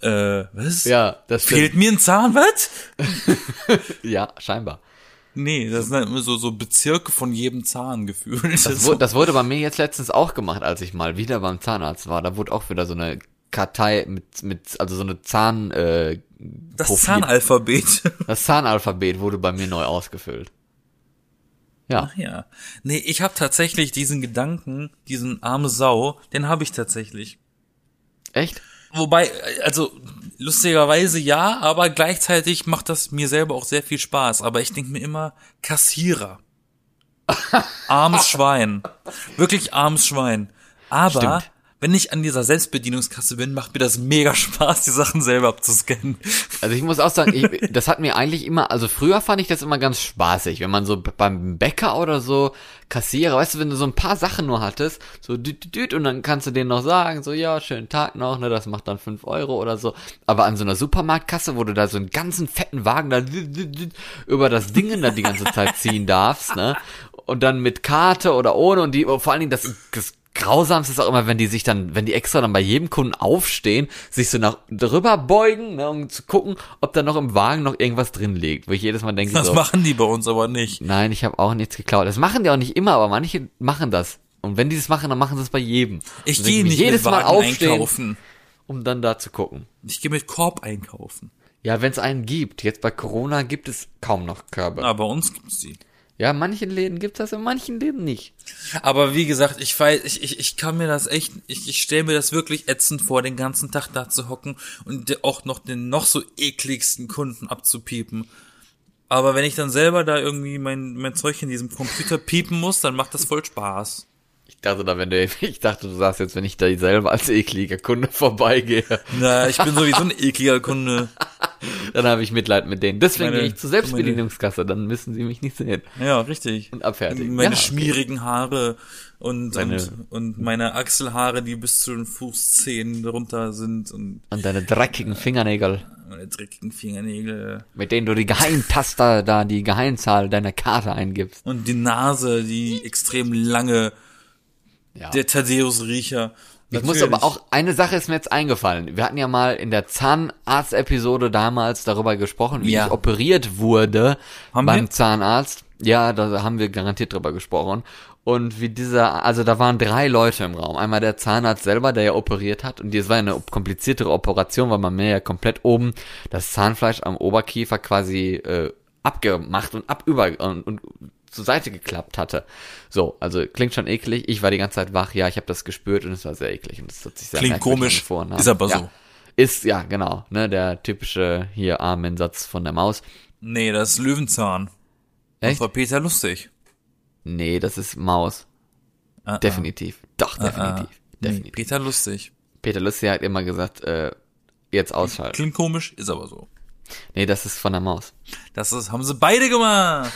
Äh, was? Ja, das Fehlt stimmt. mir ein Zahn, was? Ja, scheinbar. Nee, das sind halt immer so, so Bezirke von jedem Zahn gefühlt. Das Das, das wurde bei mir jetzt letztens auch gemacht, als ich mal wieder beim Zahnarzt war. Da wurde auch wieder so eine Kartei mit, mit also so eine Zahn, äh, das Profil. Zahnalphabet. Das Zahnalphabet wurde bei mir neu ausgefüllt. Ja. ja. Nee, ich habe tatsächlich diesen Gedanken, diesen arme Sau, den habe ich tatsächlich. Echt? Wobei, also lustigerweise ja, aber gleichzeitig macht das mir selber auch sehr viel Spaß. Aber ich denke mir immer, Kassierer. Armes Schwein. Wirklich armes Schwein. Aber Stimmt. Wenn ich an dieser Selbstbedienungskasse bin, macht mir das mega Spaß, die Sachen selber abzuscannen. Also ich muss auch sagen, ich, das hat mir eigentlich immer, also früher fand ich das immer ganz spaßig, wenn man so beim Bäcker oder so Kassierer, weißt du, wenn du so ein paar Sachen nur hattest, so düt, düt, und dann kannst du denen noch sagen, so ja, schönen Tag noch, ne, das macht dann fünf Euro oder so. Aber an so einer Supermarktkasse, wo du da so einen ganzen fetten Wagen da düt, düt, über das Ding dann die ganze Zeit ziehen darfst, ne? Und dann mit Karte oder ohne und die, vor allen Dingen das, das Grausamste ist auch immer, wenn die sich dann, wenn die extra dann bei jedem Kunden aufstehen, sich so nach drüber beugen, ne, um zu gucken, ob da noch im Wagen noch irgendwas drin liegt. Wo ich jedes Mal denke, Das so, machen die bei uns aber nicht. nein, ich habe auch nichts geklaut. Das machen die auch nicht immer, aber manche machen das. Und wenn die das machen, dann machen sie es bei jedem. Ich gehe nicht jedes mit Mal aufstehen, einkaufen. um dann da zu gucken. Ich gehe mit Korb einkaufen. Ja, wenn es einen gibt. Jetzt bei Corona gibt es kaum noch Körbe. Aber bei uns gibt's die. Ja, manchen Läden gibt's das, in manchen Läden nicht. Aber wie gesagt, ich weiß, ich, ich, ich kann mir das echt, ich, ich stelle mir das wirklich ätzend vor, den ganzen Tag da zu hocken und auch noch den noch so ekligsten Kunden abzupiepen. Aber wenn ich dann selber da irgendwie mein, mein Zeug in diesem Computer piepen muss, dann macht das voll Spaß. Ich dachte da, wenn du, ich dachte, du sagst jetzt, wenn ich da selber als ekliger Kunde vorbeigehe, Na, ich bin sowieso ein ekliger Kunde. dann habe ich Mitleid mit denen. Deswegen Meine- gehe ich zur Selbstbedienungskasse, dann müssen sie mich nicht sehen. Ja, richtig. Und abfertigen. Meine ja, okay. schmierigen Haare und, Meine- und, und meine Achselhaare, die bis zu den Fußzehen runter sind und Und deine dreckigen Fingernägel, meine dreckigen Fingernägel. mit denen du die Geheimtaster da, die Geheimzahl deiner Karte eingibst. Und die Nase, die extrem lange, Ja. der Thaddeus-Riecher. Ich muss aber auch, eine Sache ist mir jetzt eingefallen. Wir hatten ja mal in der Zahnarzt-Episode damals darüber gesprochen, wie Ja. ich operiert wurde Haben beim wir? Zahnarzt. Ja, da haben wir garantiert drüber gesprochen. Und wie dieser, also da waren drei Leute im Raum. Einmal der Zahnarzt selber, der ja operiert hat. Und das war eine kompliziertere Operation, weil man mir ja komplett oben das Zahnfleisch am Oberkiefer quasi äh, abgemacht und abüber und, und zur Seite geklappt hatte. So, also klingt schon eklig. Ich war die ganze Zeit wach. Ja, ich habe das gespürt und es war sehr eklig und es hat sich sehr Klingt komisch, angefühlt. ist aber ja. so. Ist, ja, genau, ne, der typische hier Armensatz von der Maus. Nee, das ist Löwenzahn. Echt? Das war Peter lustig. Nee, das ist Maus. Ah, Definitiv. Doch, ah, ah. definitiv. Nee, Definitiv. Peter lustig. Peter Lustig hat immer gesagt, äh, jetzt ausschalten. Klingt komisch, ist aber so. Nee, das ist von der Maus. Das ist, haben sie beide gemacht.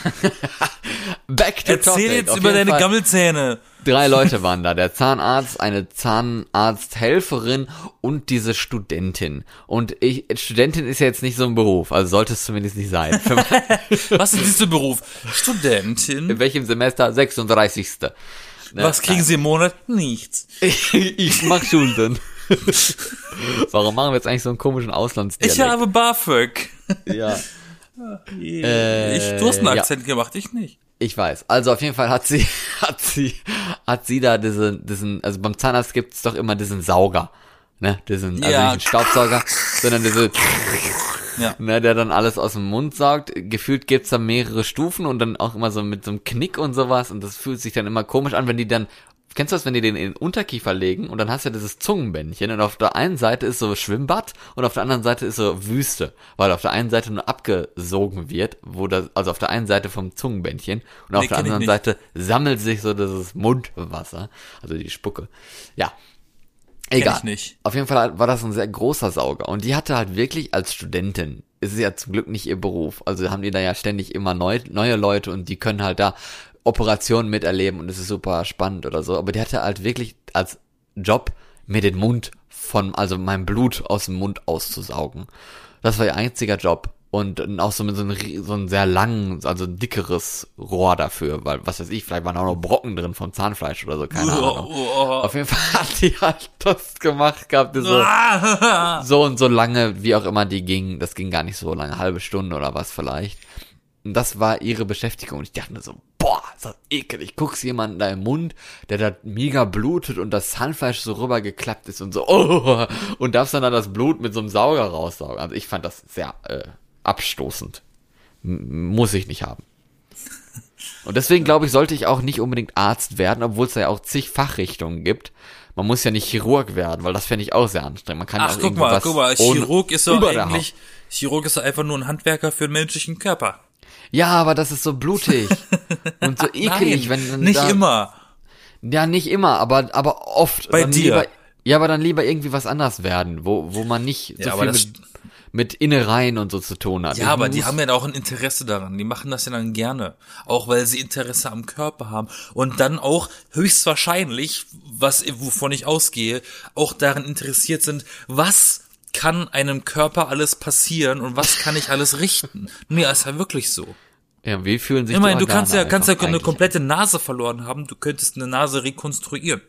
Back to Erzähl topic. jetzt Auf über deine Fall. Gammelzähne. Drei Leute waren da. Der Zahnarzt, eine Zahnarzthelferin und diese Studentin. Und ich, Studentin ist ja jetzt nicht so ein Beruf, also sollte es zumindest nicht sein. Was ist dieser Beruf? Studentin. in welchem Semester? 36. Ne? Was kriegen sie im Monat? Nichts. Ich, ich mach Schulden. Warum machen wir jetzt eigentlich so einen komischen Auslandsdialekt? Ich habe BAföG. ja, ich, du hast einen ja. Akzent gemacht, ich nicht. ich weiß. Also auf jeden Fall hat sie, hat sie, hat sie da diesen, diesen, also beim Zahnarzt gibt's doch immer diesen Sauger, ne, diesen, also Ja. nicht einen Staubsauger, sondern diese, Ja. ne, der dann alles aus dem Mund saugt. Gefühlt gibt's da mehrere Stufen und dann auch immer so mit so einem Knick und sowas und das fühlt sich dann immer komisch an, wenn die dann Kennst du das, wenn die den in den Unterkiefer legen und dann hast du ja dieses Zungenbändchen und auf der einen Seite ist so Schwimmbad und auf der anderen Seite ist so Wüste, weil auf der einen Seite nur abgesogen wird, wo das, also auf der einen Seite vom Zungenbändchen und auf Nee, der anderen. Seite sammelt sich so dieses Mundwasser, also die Spucke. Ja. Egal. ich nicht. Auf jeden Fall war das ein sehr großer Sauger und die hatte halt wirklich als Studentin, es ist ja zum Glück nicht ihr Beruf, also haben die da ja ständig immer neu, neue Leute und die können halt da Operationen miterleben und es ist super spannend oder so, aber die hatte halt wirklich als Job mir den Mund von, also mein Blut aus dem Mund auszusaugen. Das war ihr einziger Job. Und auch so mit so einem, so einem sehr langen, also dickeres Rohr dafür, weil, was weiß ich, vielleicht waren auch noch Brocken drin vom Zahnfleisch oder so, keine Ahnung. Auf jeden Fall hat die halt das gemacht gehabt, so, so und so lange, wie auch immer die ging, das ging gar nicht so lange, halbe Stunde oder was vielleicht. Und das war ihre Beschäftigung. Und ich dachte mir so, boah, ist das ekelig. Guckst jemanden da im Mund, der da mega blutet und das Zahnfleisch so rübergeklappt ist und so, oh, und darfst dann da das Blut mit so einem Sauger raussaugen. Also ich fand das sehr äh, abstoßend. M muss ich nicht haben. Und deswegen glaube ich, sollte ich auch nicht unbedingt Arzt werden, obwohl es ja auch zig Fachrichtungen gibt. Man muss ja nicht Chirurg werden, weil das fände ich auch sehr anstrengend. Man kann ja Ach, auch guck mal, guck mal, Chirurg ist der eigentlich, Chirurg ist doch einfach nur ein Handwerker für den menschlichen Körper. Ja, aber das ist so blutig und so eklig, Nein, wenn dann nicht da, immer. Ja, nicht immer, aber aber oft. Bei dir. lieber- Ja, aber dann lieber irgendwie was anderes werden, wo, wo man nicht so Ja, viel mit, mit Innereien und so zu tun hat. Ja, Ich aber die haben ja auch ein Interesse daran. Die machen das ja dann gerne. Auch weil sie Interesse am Körper haben. Und dann auch höchstwahrscheinlich, was, wovon ich ausgehe, auch daran interessiert sind, was kann einem Körper alles passieren und was kann ich alles richten. Nee, ist ja wirklich so. Ja, wie fühlen sich Ich meine, du kannst ja, kannst ja eine komplette Nase verloren haben. Du könntest eine Nase rekonstruieren.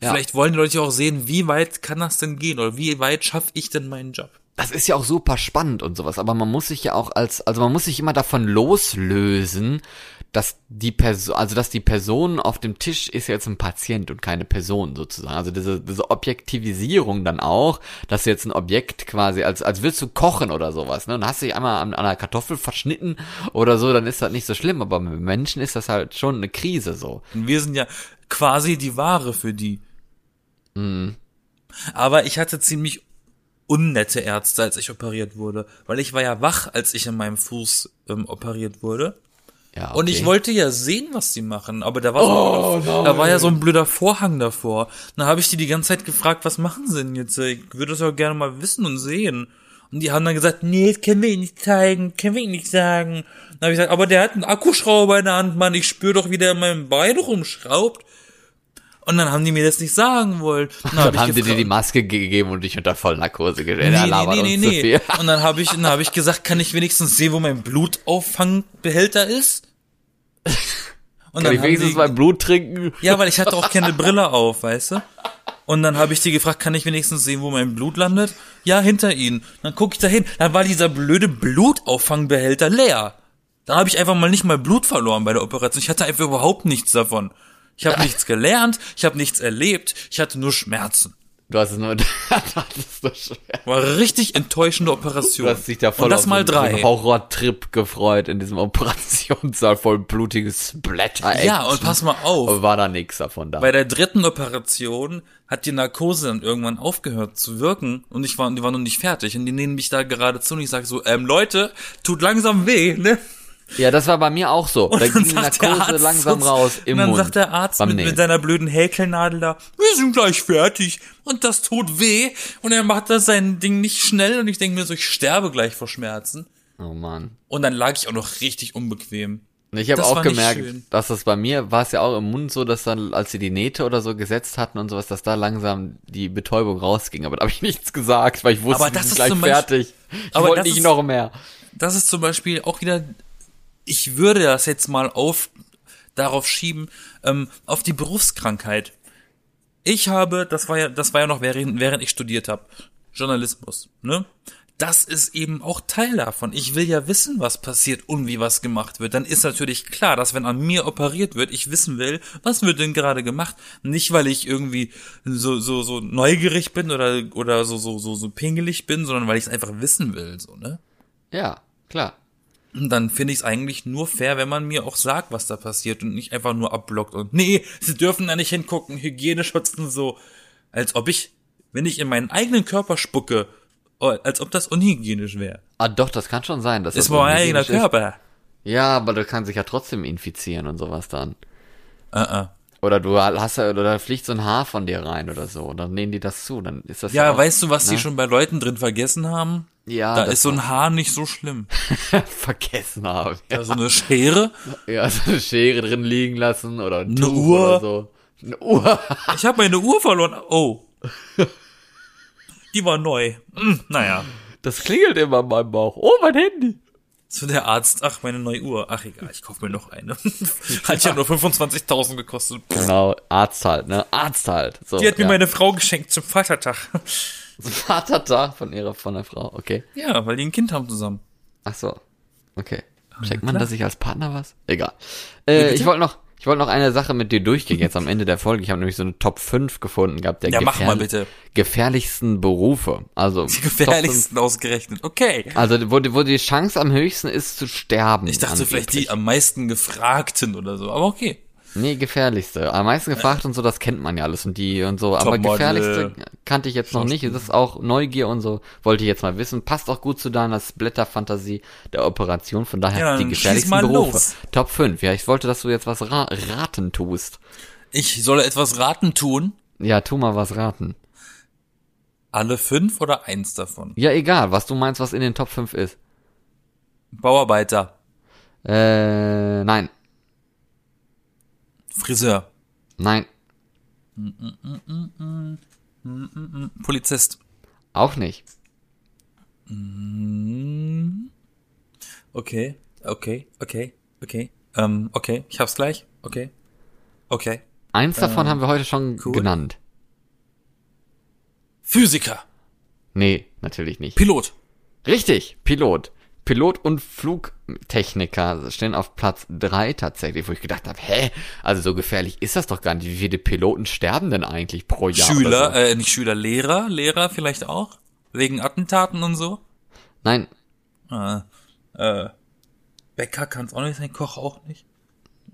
Ja. Vielleicht wollen die Leute auch sehen, wie weit kann das denn gehen oder wie weit schaffe ich denn meinen Job? Das ist ja auch super spannend und sowas, aber man muss sich ja auch als, also man muss sich immer davon loslösen, dass die Person, also dass die Person auf dem Tisch ist jetzt ein Patient und keine Person sozusagen. Also diese, diese Objektivisierung dann auch, dass du jetzt ein Objekt quasi, als, als willst du kochen oder sowas, ne? Und hast dich einmal an, an einer Kartoffel verschnitten oder so, dann ist das nicht so schlimm, aber mit Menschen ist das halt schon eine Krise so. Wir sind ja quasi die Ware für die. Mhm. Aber ich hatte ziemlich unnette Ärzte, als ich operiert wurde. Weil ich war ja wach, als ich in meinem Fuß ähm, operiert wurde. Ja, Und ich okay. wollte ja sehen, was die machen, aber da war, so, da war ja so ein blöder Vorhang davor. Dann habe ich die die ganze Zeit gefragt, was machen sie denn jetzt? Ich würde das ja gerne mal wissen und sehen. Und die haben dann gesagt, nee, das können wir Ihnen nicht zeigen, können wir Ihnen nicht sagen. Dann habe ich gesagt, aber der hat einen Akkuschrauber in der Hand, Mann, ich spüre doch, wie der in meinem Bein rumschraubt. Und dann haben die mir das nicht sagen wollen. Dann, hab Dann ich haben sie dir die Maske gegeben und dich unter Vollnarkose gestellt. Nee, nee, nee, nee, nee. viel. Und dann habe ich, dann habe ich gesagt, kann ich wenigstens sehen, wo mein Blutauffangbehälter ist? Und Kann ich wenigstens die- mein Blut trinken? Ja, weil ich hatte auch keine Brille auf, weißt du? Und dann habe ich die gefragt, kann ich wenigstens sehen, wo mein Blut landet? Ja, hinter ihnen. Dann gucke ich da hin. Dann war dieser blöde Blutauffangbehälter leer. Dann habe ich einfach mal nicht mal Blut verloren bei der Operation. Ich hatte einfach überhaupt nichts davon. Ich habe nichts gelernt, ich habe nichts erlebt, ich hatte nur Schmerzen. Du hast es nur, das ist so schwer. War eine richtig enttäuschende Operation. Du hast dich da voll Und das auf mal so einen drei. Horrortrip gefreut in diesem Operationssaal voll blutiges Splatter. Ja, und pass mal auf. Aber war da nix davon da. Bei der dritten Operation hat die Narkose dann irgendwann aufgehört zu wirken und ich war, die war noch nicht fertig und die nehmen mich da gerade zu und ich sag so, ähm, Leute, tut langsam weh, ne? Ja, das war bei mir auch so. Da Und ging dann die Narkose Arzt langsam raus im Und dann Mund. sagt der Arzt mit, mit seiner blöden Häkelnadel da, wir sind gleich fertig und das tut weh und er macht das sein Ding nicht schnell und ich denke mir so, ich sterbe gleich vor Schmerzen. Oh Mann. Und dann lag ich auch noch richtig unbequem. Ich habe auch gemerkt, dass das bei mir war es ja auch im Mund so, dass dann, als sie die Nähte oder so gesetzt hatten und sowas, dass da langsam die Betäubung rausging. Aber da habe ich nichts gesagt, weil ich wusste, Aber das sind ist gleich fertig. Ich Aber wollte nicht ist- noch mehr. das ist zum Beispiel auch wieder, ich würde das jetzt mal auf, darauf schieben, ähm, auf die Berufskrankheit. Ich habe, das war ja, das war ja noch während, während ich studiert habe, Journalismus, ne? Das ist eben auch Teil davon. Ich will ja wissen, was passiert und wie was gemacht wird. Dann ist natürlich klar, dass wenn an mir operiert wird, ich wissen will, was wird denn gerade gemacht. Nicht, weil ich irgendwie so, so, so neugierig bin oder, oder so, so, so, so pingelig bin, sondern weil ich es einfach wissen will, so, ne? Ja, klar. Dann finde ich es eigentlich nur fair, wenn man mir auch sagt, was da passiert und nicht einfach nur abblockt und nee, sie dürfen da nicht hingucken, Hygieneschutz und so. Als ob ich, wenn ich in meinen eigenen Körper spucke, oh, als ob das unhygienisch wäre. Ah, doch, das kann schon sein. Dass Ist das mein eigener ist. Körper. Ja, aber du kannst dich ja trotzdem infizieren und sowas dann. Uh -uh. Oder du hast ja, oder da fliegt so ein Haar von dir rein oder so. Und dann nehmen die das zu. Dann ist das Ja, auch, weißt du, was die ne? schon bei Leuten drin vergessen haben? Ja, da ist so ein Haar nicht so schlimm. vergessen habe. Da so eine Schere. Ja, so eine Schere drin liegen lassen oder ein Eine Tuch Uhr. oder so. Eine Uhr. Ich habe meine Uhr verloren. Oh. Die war neu. Hm, naja. Das klingelt immer in meinem Bauch. Oh, mein Handy. So der Arzt, ach, meine neue Uhr. Ach egal, ich kauf mir noch eine. hat ja nur 25.000 gekostet. Genau, Arzt halt, ne? Arzt halt. So, Die hat mir ja. meine Frau geschenkt zum Vatertag. Vatertag von ihrer, von der Frau. Okay. ja, weil die ein Kind haben zusammen. Ach so. Okay. Checkt man, dass ich als Partner was? Egal. Äh, ich wollte noch, ich wollte noch eine Sache mit dir durchgehen jetzt am Ende der Folge. Ich habe nämlich so eine Top 5 gefunden gehabt der Ja, mach mal bitte. gefährlichsten Berufe. Also Die Top 5 gefährlichsten ausgerechnet. Okay. Also wo, die- wo die Chance am höchsten ist zu sterben. Ich dachte vielleicht angeblich. die am meisten gefragten oder so, aber okay. Nee, gefährlichste. Am meisten gefragt und so, das kennt man ja alles und die und so. Aber gefährlichste kannte ich jetzt noch nicht. Es ist auch Neugier und so. Wollte ich jetzt mal wissen. Passt auch gut zu deiner Splatter-Fantasie der Operation. Von daher Ja, die gefährlichsten Berufe. los. Top 5. Ja, ich wollte, dass du jetzt was ra raten tust. Ich solle etwas raten tun. Ja, tu mal was raten. Alle fünf oder eins davon? Ja, egal, was du meinst, was in den Top 5 ist. Bauarbeiter, Äh, nein. Friseur, Nein. Polizist. Auch nicht. Okay, okay, okay, okay. Ähm, okay, ich hab's gleich. Okay. Okay. Eins davon haben wir heute schon cool. genannt. Physiker, Nee, natürlich nicht. Pilot, Richtig, Pilot. Pilot und Flugtechniker stehen auf Platz drei tatsächlich, wo ich gedacht habe, hä, also so gefährlich ist das doch gar nicht. Wie viele Piloten sterben denn eigentlich pro Jahr? Schüler, so? äh, nicht Schüler, Lehrer, Lehrer vielleicht auch? Wegen Attentaten und so? Nein, Äh, äh, Bäcker kann's auch nicht sein, Koch auch nicht.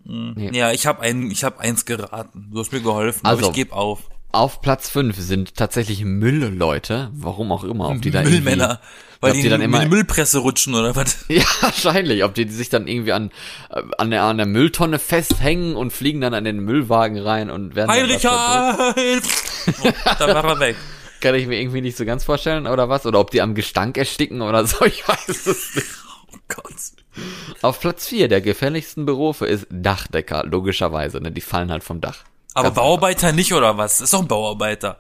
Hm. Nee. Ja, ich habe ein, ich habe eins geraten. Du hast mir geholfen, Also, aber ich gebe auf. Auf Platz fünf sind tatsächlich Müllleute, warum auch immer, ob die da Müllmänner, weil ob die, die dann in immer- die Müllpresse rutschen oder was? Ja, wahrscheinlich. Ob die sich dann irgendwie an, äh, an, der, an der Mülltonne festhängen und fliegen dann an den Müllwagen rein und werden dann Heinrich. Heil! Oh, dann war er weg. Kann ich mir irgendwie nicht so ganz vorstellen oder was? Oder ob die am Gestank ersticken oder so, ich weiß es nicht. Oh Gott. Auf Platz vier der gefährlichsten Berufe ist Dachdecker, logischerweise, ne? Die fallen halt vom Dach. Aber Ganz Bauarbeiter nicht, oder was? Ist doch ein Bauarbeiter.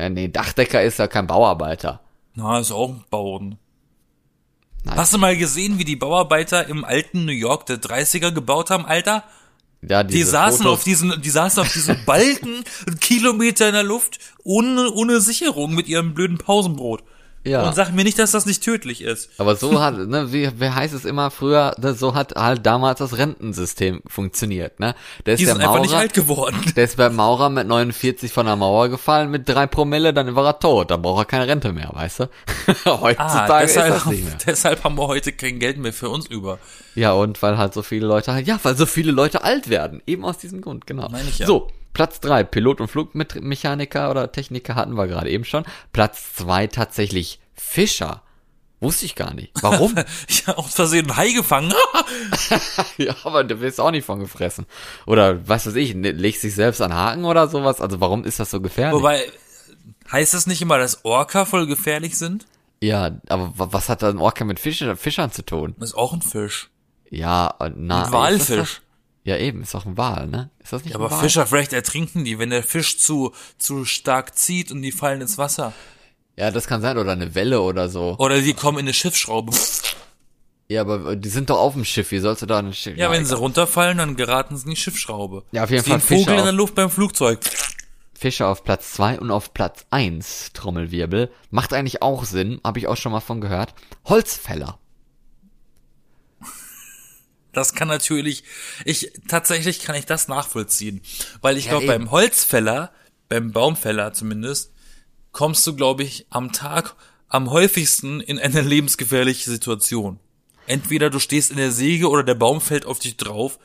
Ja, nee, Dachdecker ist ja kein Bauarbeiter. Na, ist auch ein Bauern. Nein. Hast du mal gesehen, wie die Bauarbeiter im alten New York der 30er gebaut haben, Alter? Ja, Die saßen Fotos, auf diesen, die saßen auf diesen Balken, Kilometer in der Luft, ohne, ohne Sicherung mit ihrem blöden Pausenbrot. Ja. Und sag mir nicht, dass das nicht tödlich ist. Aber so hat, ne, wie, wie heißt es immer früher, ne, so hat halt damals das Rentensystem funktioniert, ne? Der ist Die der sind einfach nicht Maurer, alt geworden. der ist beim Maurer mit 49 von der Mauer gefallen, mit drei Promille, dann war er tot, dann braucht er keine Rente mehr, weißt du? Heutzutage Ah, ist deshalb, das nicht mehr. deshalb haben wir heute kein Geld mehr für uns über. Ja, und weil halt so viele Leute halt, ja, weil so viele Leute alt werden. Eben aus diesem Grund, genau. Meine ich ja. So, Platz drei Pilot und Flugmechaniker oder Techniker hatten wir gerade eben schon. Platz zwei tatsächlich Fischer. Wusste ich gar nicht. Warum? Ich habe aus Versehen einen Hai gefangen. ja, aber du wirst auch nicht von gefressen. Oder was weiß ich, ne- legst dich selbst an Haken oder sowas. Also warum ist das so gefährlich? Wobei, heißt das nicht immer, dass Orca voll gefährlich sind? ja, aber wa- was hat da ein Orca mit Fischer, Fischern zu tun? Das ist auch ein Fisch. Ja, äh, na. Ein Walfisch. Ja, eben, ist doch ein Wal, ne? Ist das nicht Ja, ein aber Wal? Fischer, vielleicht ertrinken die, wenn der Fisch zu, zu stark zieht und die fallen ins Wasser. Ja, das kann sein, oder eine Welle oder so. Oder die kommen in eine Schiffsschraube. Ja, aber die sind doch auf dem Schiff, wie sollst du da ein Schiff? Ja, wenn egal. sie runterfallen, dann geraten sie in die Schiffsschraube. Ja, auf jeden Ist wie Fall ein Vogel in der. Luft beim Flugzeug. Fischer auf Platz zwei und auf Platz eins Trommelwirbel. Macht eigentlich auch Sinn, habe ich auch schon mal von gehört. Holzfäller. Das kann natürlich, ich, tatsächlich kann ich das nachvollziehen. Weil ich Ja, glaube, beim Holzfäller, beim Baumfäller zumindest, kommst du, glaube ich, am Tag am häufigsten in eine lebensgefährliche Situation. Entweder du stehst in der Säge oder der Baum fällt auf dich drauf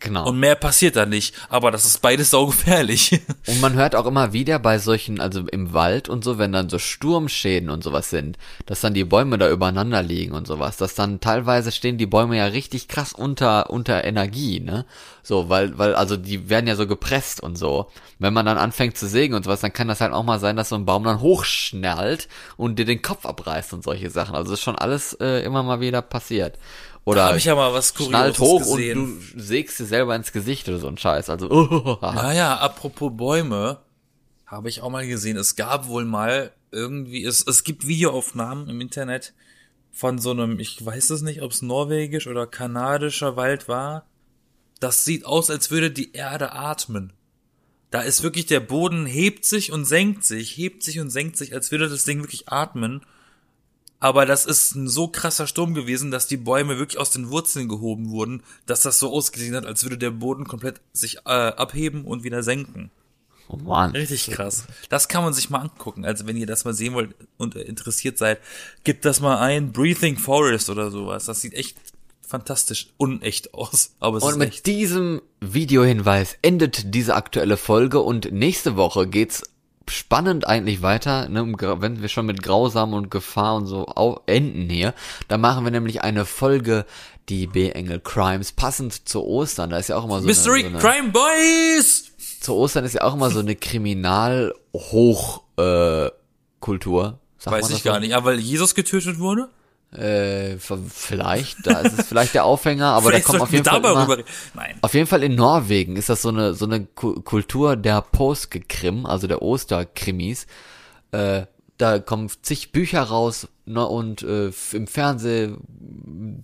Genau. und mehr passiert da nicht. Aber das ist beides saugefährlich. Und man hört auch immer wieder bei solchen, also im Wald und so, wenn dann so Sturmschäden und sowas sind, dass dann die Bäume da übereinander liegen und sowas, dass dann teilweise stehen die Bäume ja richtig krass unter, unter Energie, ne? So, weil, weil, also die werden ja so gepresst und so. Wenn man dann anfängt zu sägen und sowas, dann kann das halt auch mal sein, dass so ein Baum dann hochschnallt und dir den Kopf abreißt und solche Sachen. Also ist schon alles äh, immer mal wieder passiert. Oder Habe ich ja mal was Kurioses hoch gesehen. und du sägst dir selber ins Gesicht oder so ein Scheiß. Also, oh, Naja, apropos Bäume, habe ich auch mal gesehen. Es gab wohl mal irgendwie, es, es gibt Videoaufnahmen im Internet von so einem, ich weiß es nicht, ob es norwegisch oder kanadischer Wald war. Das sieht aus, als würde die Erde atmen. Da ist wirklich der Boden hebt sich und senkt sich, hebt sich und senkt sich, als würde das Ding wirklich atmen. Aber das ist ein so krasser Sturm gewesen, dass die Bäume wirklich aus den Wurzeln gehoben wurden, dass das so ausgesehen hat, als würde der Boden komplett sich äh, abheben und wieder senken. oh Mann. Richtig krass. Das kann man sich mal angucken. Also wenn ihr das mal sehen wollt und äh, interessiert seid, gebt das mal ein. Breathing Forest oder sowas. Das sieht echt fantastisch unecht aus. Aber es Und ist mit echt. diesem Videohinweis endet diese aktuelle Folge und nächste Woche geht's spannend eigentlich weiter, ne, um wenn wir schon mit Grausam und Gefahr und so enden hier, dann machen wir nämlich eine Folge, die B-Engel Crimes, passend zu Ostern, da ist ja auch immer so Mystery eine, so eine Crime Boys! zu Ostern ist ja auch immer so eine Kriminal-Hoch, äh, Kultur. Weiß ich so? gar nicht. Aber weil Jesus getötet wurde? Äh, vielleicht, da ist es vielleicht der Aufhänger, aber da kommt auf jeden Fall immer. Nein. auf jeden Fall in Norwegen ist das so eine so eine Ku- Kultur der Påskekrim, also der Osterkrimis. Äh, da kommen zig Bücher raus ne, und äh, im Fernsehen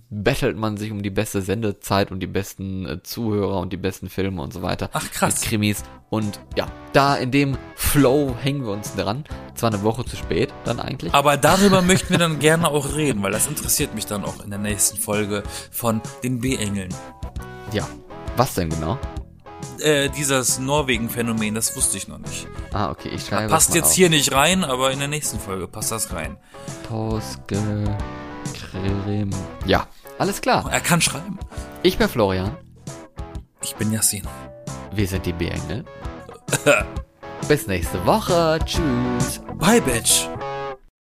bettelt man sich um die beste Sendezeit und die besten äh, Zuhörer und die besten Filme und so weiter. Ach, krass. Mit Krimis. Und ja, da in dem Flow hängen wir uns dran. Zwar eine Woche zu spät, dann eigentlich. Aber darüber möchten wir dann gerne auch reden, weil das interessiert mich dann auch in der nächsten Folge von den B-Engeln. Ja. Was denn genau? Äh, dieses Norwegen-Phänomen, das wusste ich noch nicht. Ah, okay, ich schreibe Passt jetzt auf. hier nicht rein, aber in der nächsten Folge passt das rein. Påskekrim. Ja, alles klar. Er kann schreiben. Ich bin Florian. Ich bin Yassin. Wir sind die B-Engel. Bis nächste Woche. Tschüss. Bye, Bitch.